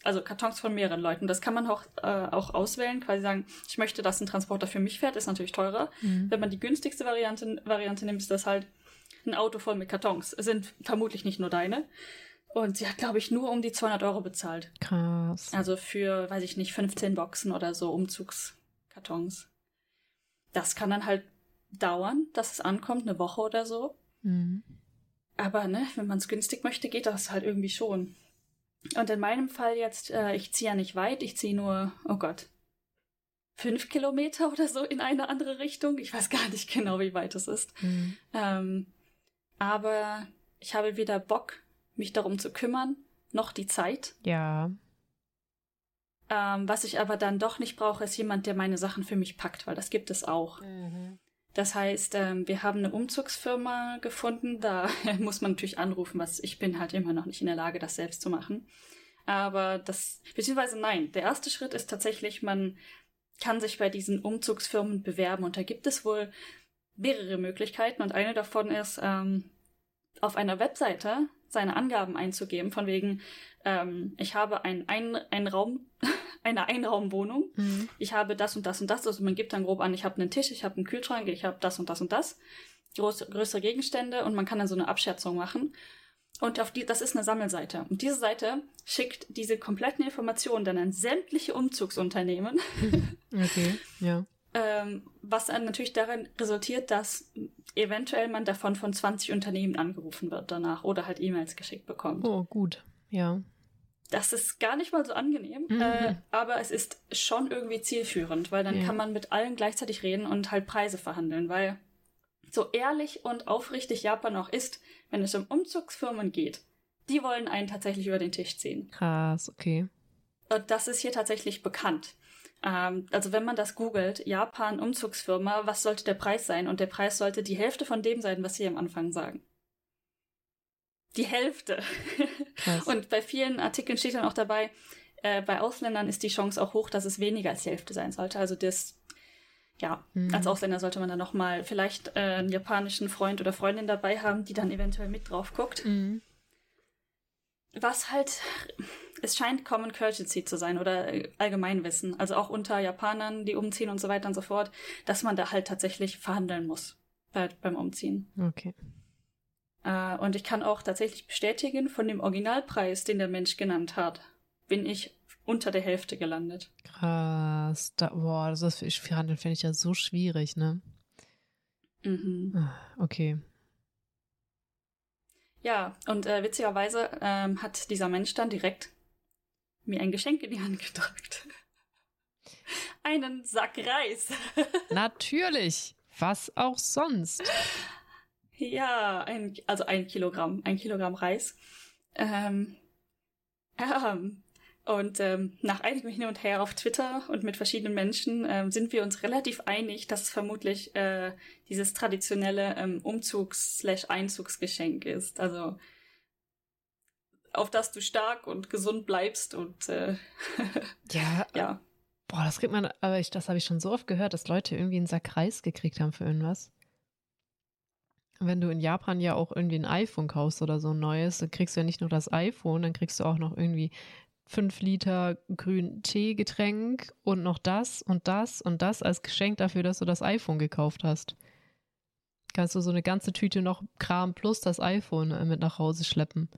also Kartons von mehreren Leuten. Das kann man auch, äh, auch auswählen, quasi sagen, ich möchte, dass ein Transporter für mich fährt, ist natürlich teurer. Mhm. Wenn man die günstigste Variante, Variante nimmt, ist das halt ein Auto voll mit Kartons. Es sind vermutlich nicht nur deine. Und sie hat, glaube ich, nur um die 200 Euro bezahlt. Krass. Also für, weiß ich nicht, 15 Boxen oder so Umzugskartons. Das kann dann halt dauern, dass es ankommt, eine Woche oder so. Mhm. Aber ne, wenn man es günstig möchte, geht das halt irgendwie schon. Und in meinem Fall jetzt, äh, ich ziehe ja nicht weit, ich ziehe nur, oh Gott, fünf Kilometer oder so in eine andere Richtung. Ich weiß gar nicht genau, wie weit es ist. Mhm. Ähm, aber ich habe weder Bock mich darum zu kümmern, noch die Zeit. Ja. Ähm, was ich aber dann doch nicht brauche, ist jemand, der meine Sachen für mich packt, weil das gibt es auch. Mhm. Das heißt, ähm, wir haben eine Umzugsfirma gefunden. Da muss man natürlich anrufen, was ich bin halt immer noch nicht in der Lage, das selbst zu machen. Aber das, beziehungsweise nein, der erste Schritt ist tatsächlich, man kann sich bei diesen Umzugsfirmen bewerben und da gibt es wohl mehrere Möglichkeiten und eine davon ist, ähm, auf einer Webseite seine Angaben einzugeben, von wegen, ähm, ich habe ein, ein, ein Raum, eine Einraumwohnung, mhm. ich habe das und das und das, also man gibt dann grob an, ich habe einen Tisch, ich habe einen Kühlschrank, ich habe das und das und das, groß, größere Gegenstände und man kann dann so eine Abschätzung machen. Und auf die, das ist eine Sammelseite. Und diese Seite schickt diese kompletten Informationen dann an sämtliche Umzugsunternehmen. Okay, ja. Ähm, was dann natürlich darin resultiert, dass eventuell man davon von 20 Unternehmen angerufen wird danach oder halt E-Mails geschickt bekommt. Oh, gut, ja. Das ist gar nicht mal so angenehm, mhm. äh, aber es ist schon irgendwie zielführend, weil dann ja. kann man mit allen gleichzeitig reden und halt Preise verhandeln, weil so ehrlich und aufrichtig Japan auch ist, wenn es um Umzugsfirmen geht, die wollen einen tatsächlich über den Tisch ziehen. Krass, okay. Und das ist hier tatsächlich bekannt. Ähm, also wenn man das googelt, Japan Umzugsfirma, was sollte der Preis sein? Und der Preis sollte die Hälfte von dem sein, was sie am Anfang sagen. Die Hälfte. Und bei vielen Artikeln steht dann auch dabei, äh, bei Ausländern ist die Chance auch hoch, dass es weniger als die Hälfte sein sollte. Also das, ja, mhm. als Ausländer sollte man dann nochmal vielleicht äh, einen japanischen Freund oder Freundin dabei haben, die dann eventuell mit drauf guckt. Mhm. Was halt, es scheint Common Courtesy zu sein oder äh, Allgemeinwissen, also auch unter Japanern, die umziehen und so weiter und so fort, dass man da halt tatsächlich verhandeln muss bei, beim Umziehen. Okay. Äh, und ich kann auch tatsächlich bestätigen, von dem Originalpreis, den der Mensch genannt hat, bin ich unter der Hälfte gelandet. Krass. Da, boah, das ist für Handeln finde ich ja so schwierig, ne? Mhm. Ah, okay. Ja, und äh, witzigerweise ähm, hat dieser Mensch dann direkt mir ein Geschenk in die Hand gedrückt. Einen Sack Reis. Natürlich. Was auch sonst. Ja, ein, also ein Kilogramm, ein Kilogramm Reis. Ähm, ähm, und ähm, nach einigem Hin und Her auf Twitter und mit verschiedenen Menschen ähm, sind wir uns relativ einig, dass es vermutlich äh, dieses traditionelle ähm, Umzugs-Einzugsgeschenk ist. Also auf das du stark und gesund bleibst und äh, ja, ja. Boah, das kriegt man, aber ich, das habe ich schon so oft gehört, dass Leute irgendwie einen Sack Reis gekriegt haben für irgendwas. Wenn du in Japan ja auch irgendwie ein iPhone kaufst oder so ein neues, dann kriegst du ja nicht nur das iPhone, dann kriegst du auch noch irgendwie 5 Liter grünen Teegetränk und noch das und das und das als Geschenk dafür, dass du das iPhone gekauft hast. Kannst du so eine ganze Tüte noch Kram plus das iPhone äh, mit nach Hause schleppen.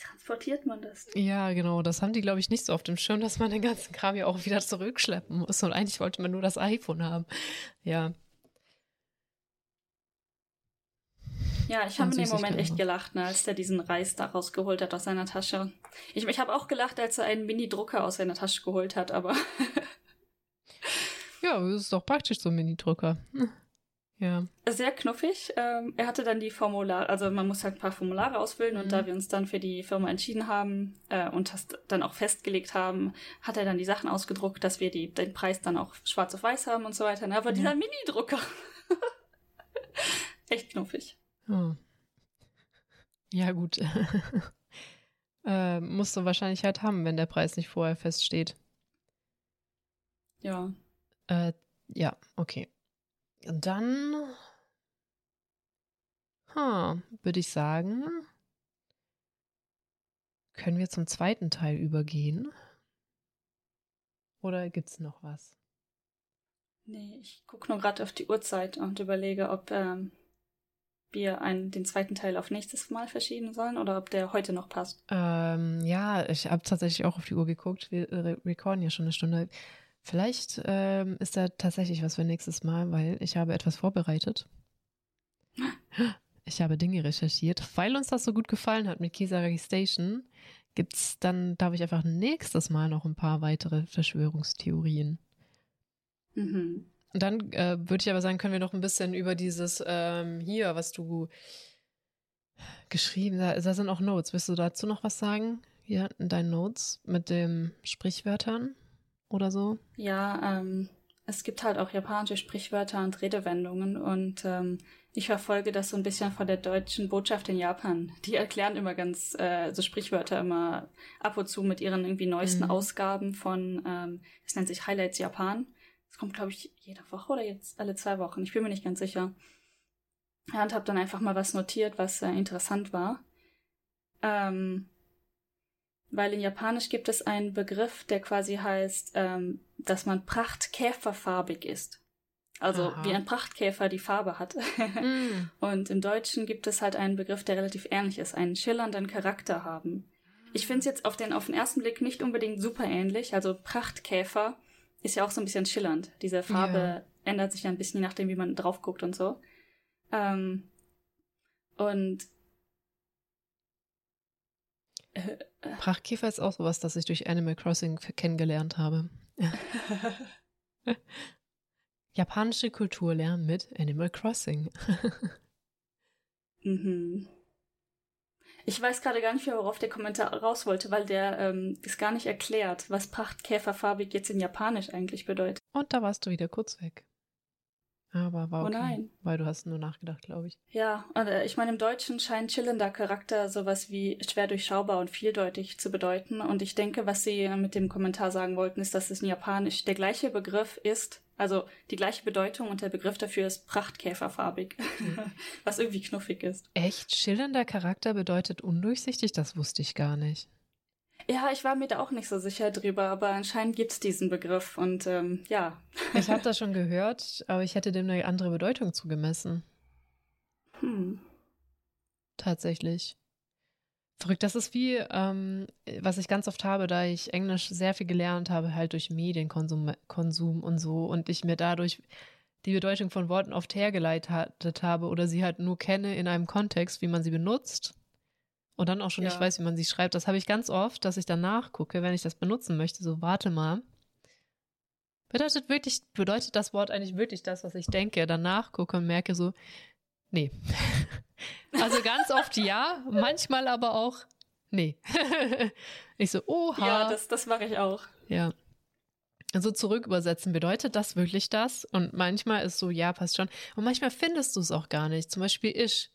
Transportiert man das? Ja, genau. Das haben die, glaube ich, nicht so auf dem Schirm, dass man den ganzen Kram ja auch wieder zurückschleppen muss. Und eigentlich wollte man nur das iPhone haben. Ja. Ja, ich habe in dem Moment echt gelacht, ne, als der diesen Reis da rausgeholt hat aus seiner Tasche. Ich, ich habe auch gelacht, als er einen Mini-Drucker aus seiner Tasche geholt hat, aber. ja, das ist doch praktisch, so ein Mini-Drucker. Ja. Sehr knuffig. Ähm, er hatte dann die Formulare, also man muss halt ein paar Formulare ausfüllen mhm. und da wir uns dann für die Firma entschieden haben äh, und das dann auch festgelegt haben, hat er dann die Sachen ausgedruckt, dass wir die, den Preis dann auch schwarz auf weiß haben und so weiter. Aber mhm. dieser Mini-Drucker. Echt knuffig. Oh. Ja, gut. äh, musst du wahrscheinlich halt haben, wenn der Preis nicht vorher feststeht. Ja. Äh, ja, okay. Und dann huh, würde ich sagen, können wir zum zweiten Teil übergehen? Oder gibt es noch was? Nee, ich gucke nur gerade auf die Uhrzeit und überlege, ob ähm, wir einen, den zweiten Teil auf nächstes Mal verschieben sollen oder ob der heute noch passt. Ähm, ja, ich habe tatsächlich auch auf die Uhr geguckt. Wir re recorden ja schon eine Stunde. Vielleicht ähm, ist da tatsächlich was für nächstes Mal, weil ich habe etwas vorbereitet. Ich habe Dinge recherchiert. Weil uns das so gut gefallen hat mit Kisaragi Station, gibt es dann, darf ich einfach nächstes Mal noch ein paar weitere Verschwörungstheorien. Mhm. Und dann äh, würde ich aber sagen, können wir noch ein bisschen über dieses ähm, hier, was du geschrieben, da, da sind auch Notes. Willst du dazu noch was sagen? Hier in deinen Notes mit den Sprichwörtern oder so? Ja, ähm, es gibt halt auch japanische Sprichwörter und Redewendungen und ähm, ich verfolge das so ein bisschen von der deutschen Botschaft in Japan. Die erklären immer ganz äh, so Sprichwörter immer ab und zu mit ihren irgendwie neuesten mhm. Ausgaben von, ähm, das nennt sich Highlights Japan. Das kommt, glaube ich, jede Woche oder jetzt alle zwei Wochen. Ich bin mir nicht ganz sicher. Ja, und habe dann einfach mal was notiert, was äh, interessant war. Ähm, weil in Japanisch gibt es einen Begriff, der quasi heißt, ähm, dass man prachtkäferfarbig ist. Also Aha. wie ein Prachtkäfer die Farbe hat. mm. Und im Deutschen gibt es halt einen Begriff, der relativ ähnlich ist, einen schillernden Charakter haben. Ich finde es jetzt auf den, auf den ersten Blick nicht unbedingt super ähnlich. Also Prachtkäfer ist ja auch so ein bisschen schillernd. Diese Farbe ja. ändert sich ja ein bisschen, je nachdem, wie man drauf guckt und so. Ähm, und Prachtkäfer ist auch sowas, das ich durch Animal Crossing kennengelernt habe. Japanische Kultur lernen mit Animal Crossing. mhm. Ich weiß gerade gar nicht mehr, worauf der Kommentar raus wollte, weil der ähm, ist gar nicht erklärt, was Prachtkäferfarbig jetzt in Japanisch eigentlich bedeutet. Und da warst du wieder kurz weg. Aber war oh okay, oh nein. weil du hast nur nachgedacht, glaube ich. Ja, und äh, ich meine, im Deutschen scheint chillender Charakter sowas wie schwer durchschaubar und vieldeutig zu bedeuten. Und ich denke, was sie mit dem Kommentar sagen wollten, ist, dass es in Japanisch der gleiche Begriff ist, also die gleiche Bedeutung und der Begriff dafür ist prachtkäferfarbig, mhm. was irgendwie knuffig ist. Echt? Schillernder Charakter bedeutet undurchsichtig? Das wusste ich gar nicht. Ja, ich war mir da auch nicht so sicher drüber, aber anscheinend gibt es diesen Begriff und ähm, ja. Ich habe das schon gehört, aber ich hätte dem eine andere Bedeutung zugemessen. Hm. Tatsächlich. Verrückt, das ist wie, ähm, was ich ganz oft habe, da ich Englisch sehr viel gelernt habe, halt durch Medienkonsum Konsum und so und ich mir dadurch die Bedeutung von Worten oft hergeleitet habe oder sie halt nur kenne in einem Kontext, wie man sie benutzt und dann auch schon ja. nicht weiß, wie man sie schreibt. Das habe ich ganz oft, dass ich dann nachgucke, wenn ich das benutzen möchte, so warte mal. Bedeutet wirklich, bedeutet das Wort eigentlich wirklich das, was ich denke? Dann nachgucke und merke so, nee. also ganz oft ja, manchmal aber auch nee. ich so, oha. Ja, das, das mache ich auch. Ja. Also zurück übersetzen, bedeutet das wirklich das? Und manchmal ist so, ja, passt schon. Und manchmal findest du es auch gar nicht. Zum Beispiel ich.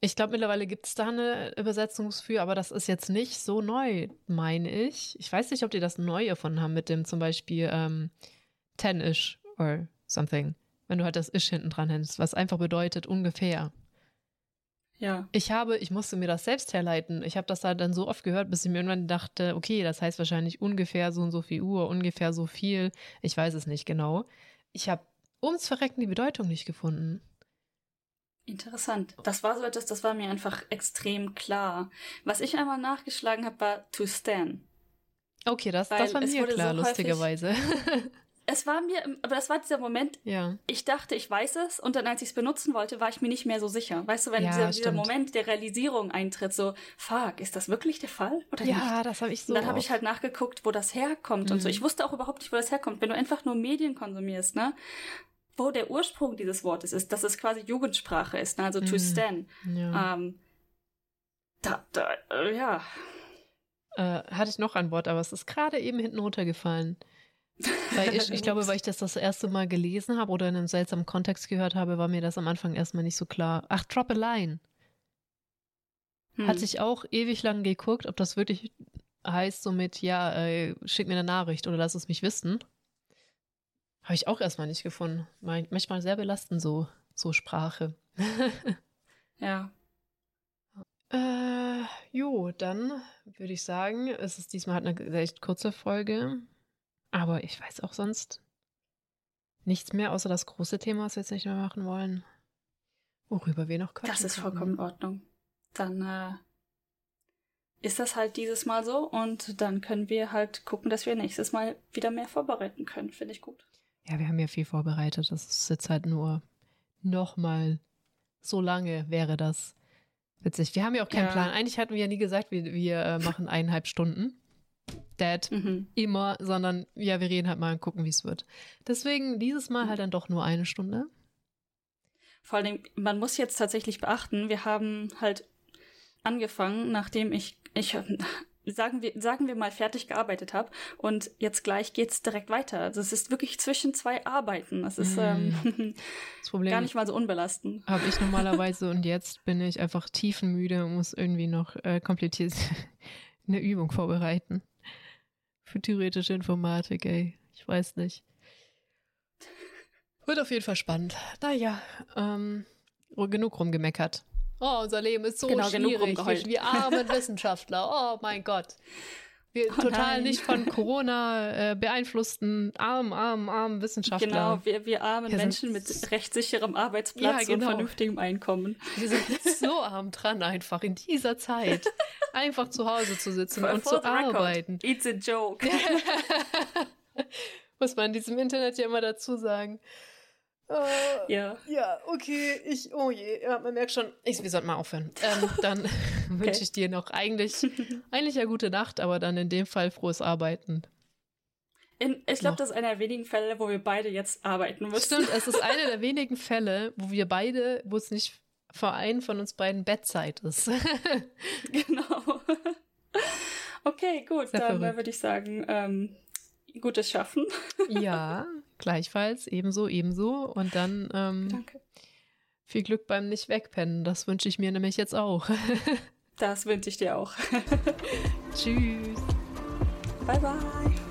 Ich glaube, mittlerweile gibt es da eine Übersetzung für, aber das ist jetzt nicht so neu, meine ich. Ich weiß nicht, ob die das neu erfunden haben mit dem zum Beispiel ähm, ten-ish or something. Wenn du halt das ish hinten dran hättest, was einfach bedeutet ungefähr. Ja. Ich habe, ich musste mir das selbst herleiten. Ich habe das halt dann so oft gehört, bis ich mir irgendwann dachte, okay, das heißt wahrscheinlich ungefähr so und so viel Uhr, ungefähr so viel. Ich weiß es nicht genau. Ich habe ums Verrecken die Bedeutung nicht gefunden. Interessant. Das war so etwas, das war mir einfach extrem klar. Was ich einmal nachgeschlagen habe, war to stand. Okay, das, das war mir klar, so lustigerweise. es war mir, aber das war dieser Moment, ja. ich dachte, ich weiß es und dann, als ich es benutzen wollte, war ich mir nicht mehr so sicher. Weißt du, wenn ja, dieser, dieser, Moment der Realisierung eintritt, so, fuck, ist das wirklich der Fall oder ja, nicht? Das habe ich so. Und dann habe ich halt nachgeguckt, wo das herkommt mhm. und so. Mhm. Ich wusste auch überhaupt nicht, wo das herkommt. Wenn du einfach nur Medien konsumierst, ne? Wo der Ursprung dieses Wortes ist, dass es quasi Jugendsprache ist, ne? also to mhm. stand. Ja. Ähm, da, da, äh, ja. Äh, hatte ich noch ein Wort, aber es ist gerade eben hinten runtergefallen. Weil ich, ich glaube, weil ich das das erste Mal gelesen habe oder in einem seltsamen Kontext gehört habe, war mir das am Anfang erstmal nicht so klar. Ach, Drop a Line. Hm. Hatte ich auch ewig lang geguckt, ob das wirklich heißt, somit, ja, äh, schick mir eine Nachricht oder lass es mich wissen. Habe ich auch erstmal nicht gefunden. Manchmal sehr belastend so, so Sprache. ja. Äh, jo, dann würde ich sagen, es ist diesmal halt eine echt kurze Folge. Aber ich weiß auch sonst nichts mehr, außer das große Thema, was wir jetzt nicht mehr machen wollen. Worüber wir noch quatschen Das ist vollkommen in Ordnung. Dann äh, ist das halt dieses Mal so und dann können wir halt gucken, dass wir nächstes Mal wieder mehr vorbereiten können. Finde ich gut. Ja, wir haben ja viel vorbereitet. Das ist jetzt halt nur nochmal so lange wäre das witzig. Wir haben ja auch keinen ja. Plan. Eigentlich hatten wir ja nie gesagt, wir, wir äh, machen eineinhalb Stunden. Dad mhm. immer, sondern ja, wir reden halt mal und gucken, wie es wird. Deswegen dieses Mal halt dann doch nur eine Stunde. Vor allem, man muss jetzt tatsächlich beachten, wir haben halt angefangen, nachdem ich, ich sagen wir, sagen wir mal, fertig gearbeitet habe und jetzt gleich geht's direkt weiter. Also es ist wirklich zwischen zwei Arbeiten. Das ist ähm, das Problem gar nicht mal so unbelastend. Habe ich normalerweise und jetzt bin ich einfach tiefenmüde und muss irgendwie noch äh, kompliziert eine Übung vorbereiten. Für theoretische Informatik, ey. Ich weiß nicht. Wird auf jeden Fall spannend. Naja, ähm, genug rumgemeckert. Oh, unser Leben ist so genau, schwierig. Wir, wir armen Wissenschaftler. Oh mein Gott. Wir oh total nein. nicht von Corona äh, beeinflussten armen, armen, armen Wissenschaftler. Genau, wir, wir armen wir Menschen mit rechtssicherem Arbeitsplatz ja, genau. und vernünftigem Einkommen. Wir sind so arm dran, einfach in dieser Zeit einfach zu Hause zu sitzen for, und zu arbeiten. Record, it's a joke. Muss man in diesem Internet ja immer dazu sagen. Äh, ja. Ja, okay, ich, oh je, ja, man merkt schon, ich, wir sollten mal aufhören. Ähm, dann okay. wünsche ich dir noch eigentlich, eigentlich ja gute Nacht, aber dann in dem Fall frohes Arbeiten. In, ich glaube, das ist einer der wenigen Fälle, wo wir beide jetzt arbeiten müssen. Stimmt, es ist einer der wenigen Fälle, wo wir beide, wo es nicht vor einen von uns beiden Bettzeit ist. genau. Okay, gut, Sehr dann würde ich sagen, ähm, gutes Schaffen. ja, Gleichfalls, ebenso, ebenso. Und dann ähm, Danke. viel Glück beim nicht wegpennen. Das wünsche ich mir nämlich jetzt auch. das wünsche ich dir auch. Tschüss. Bye, bye.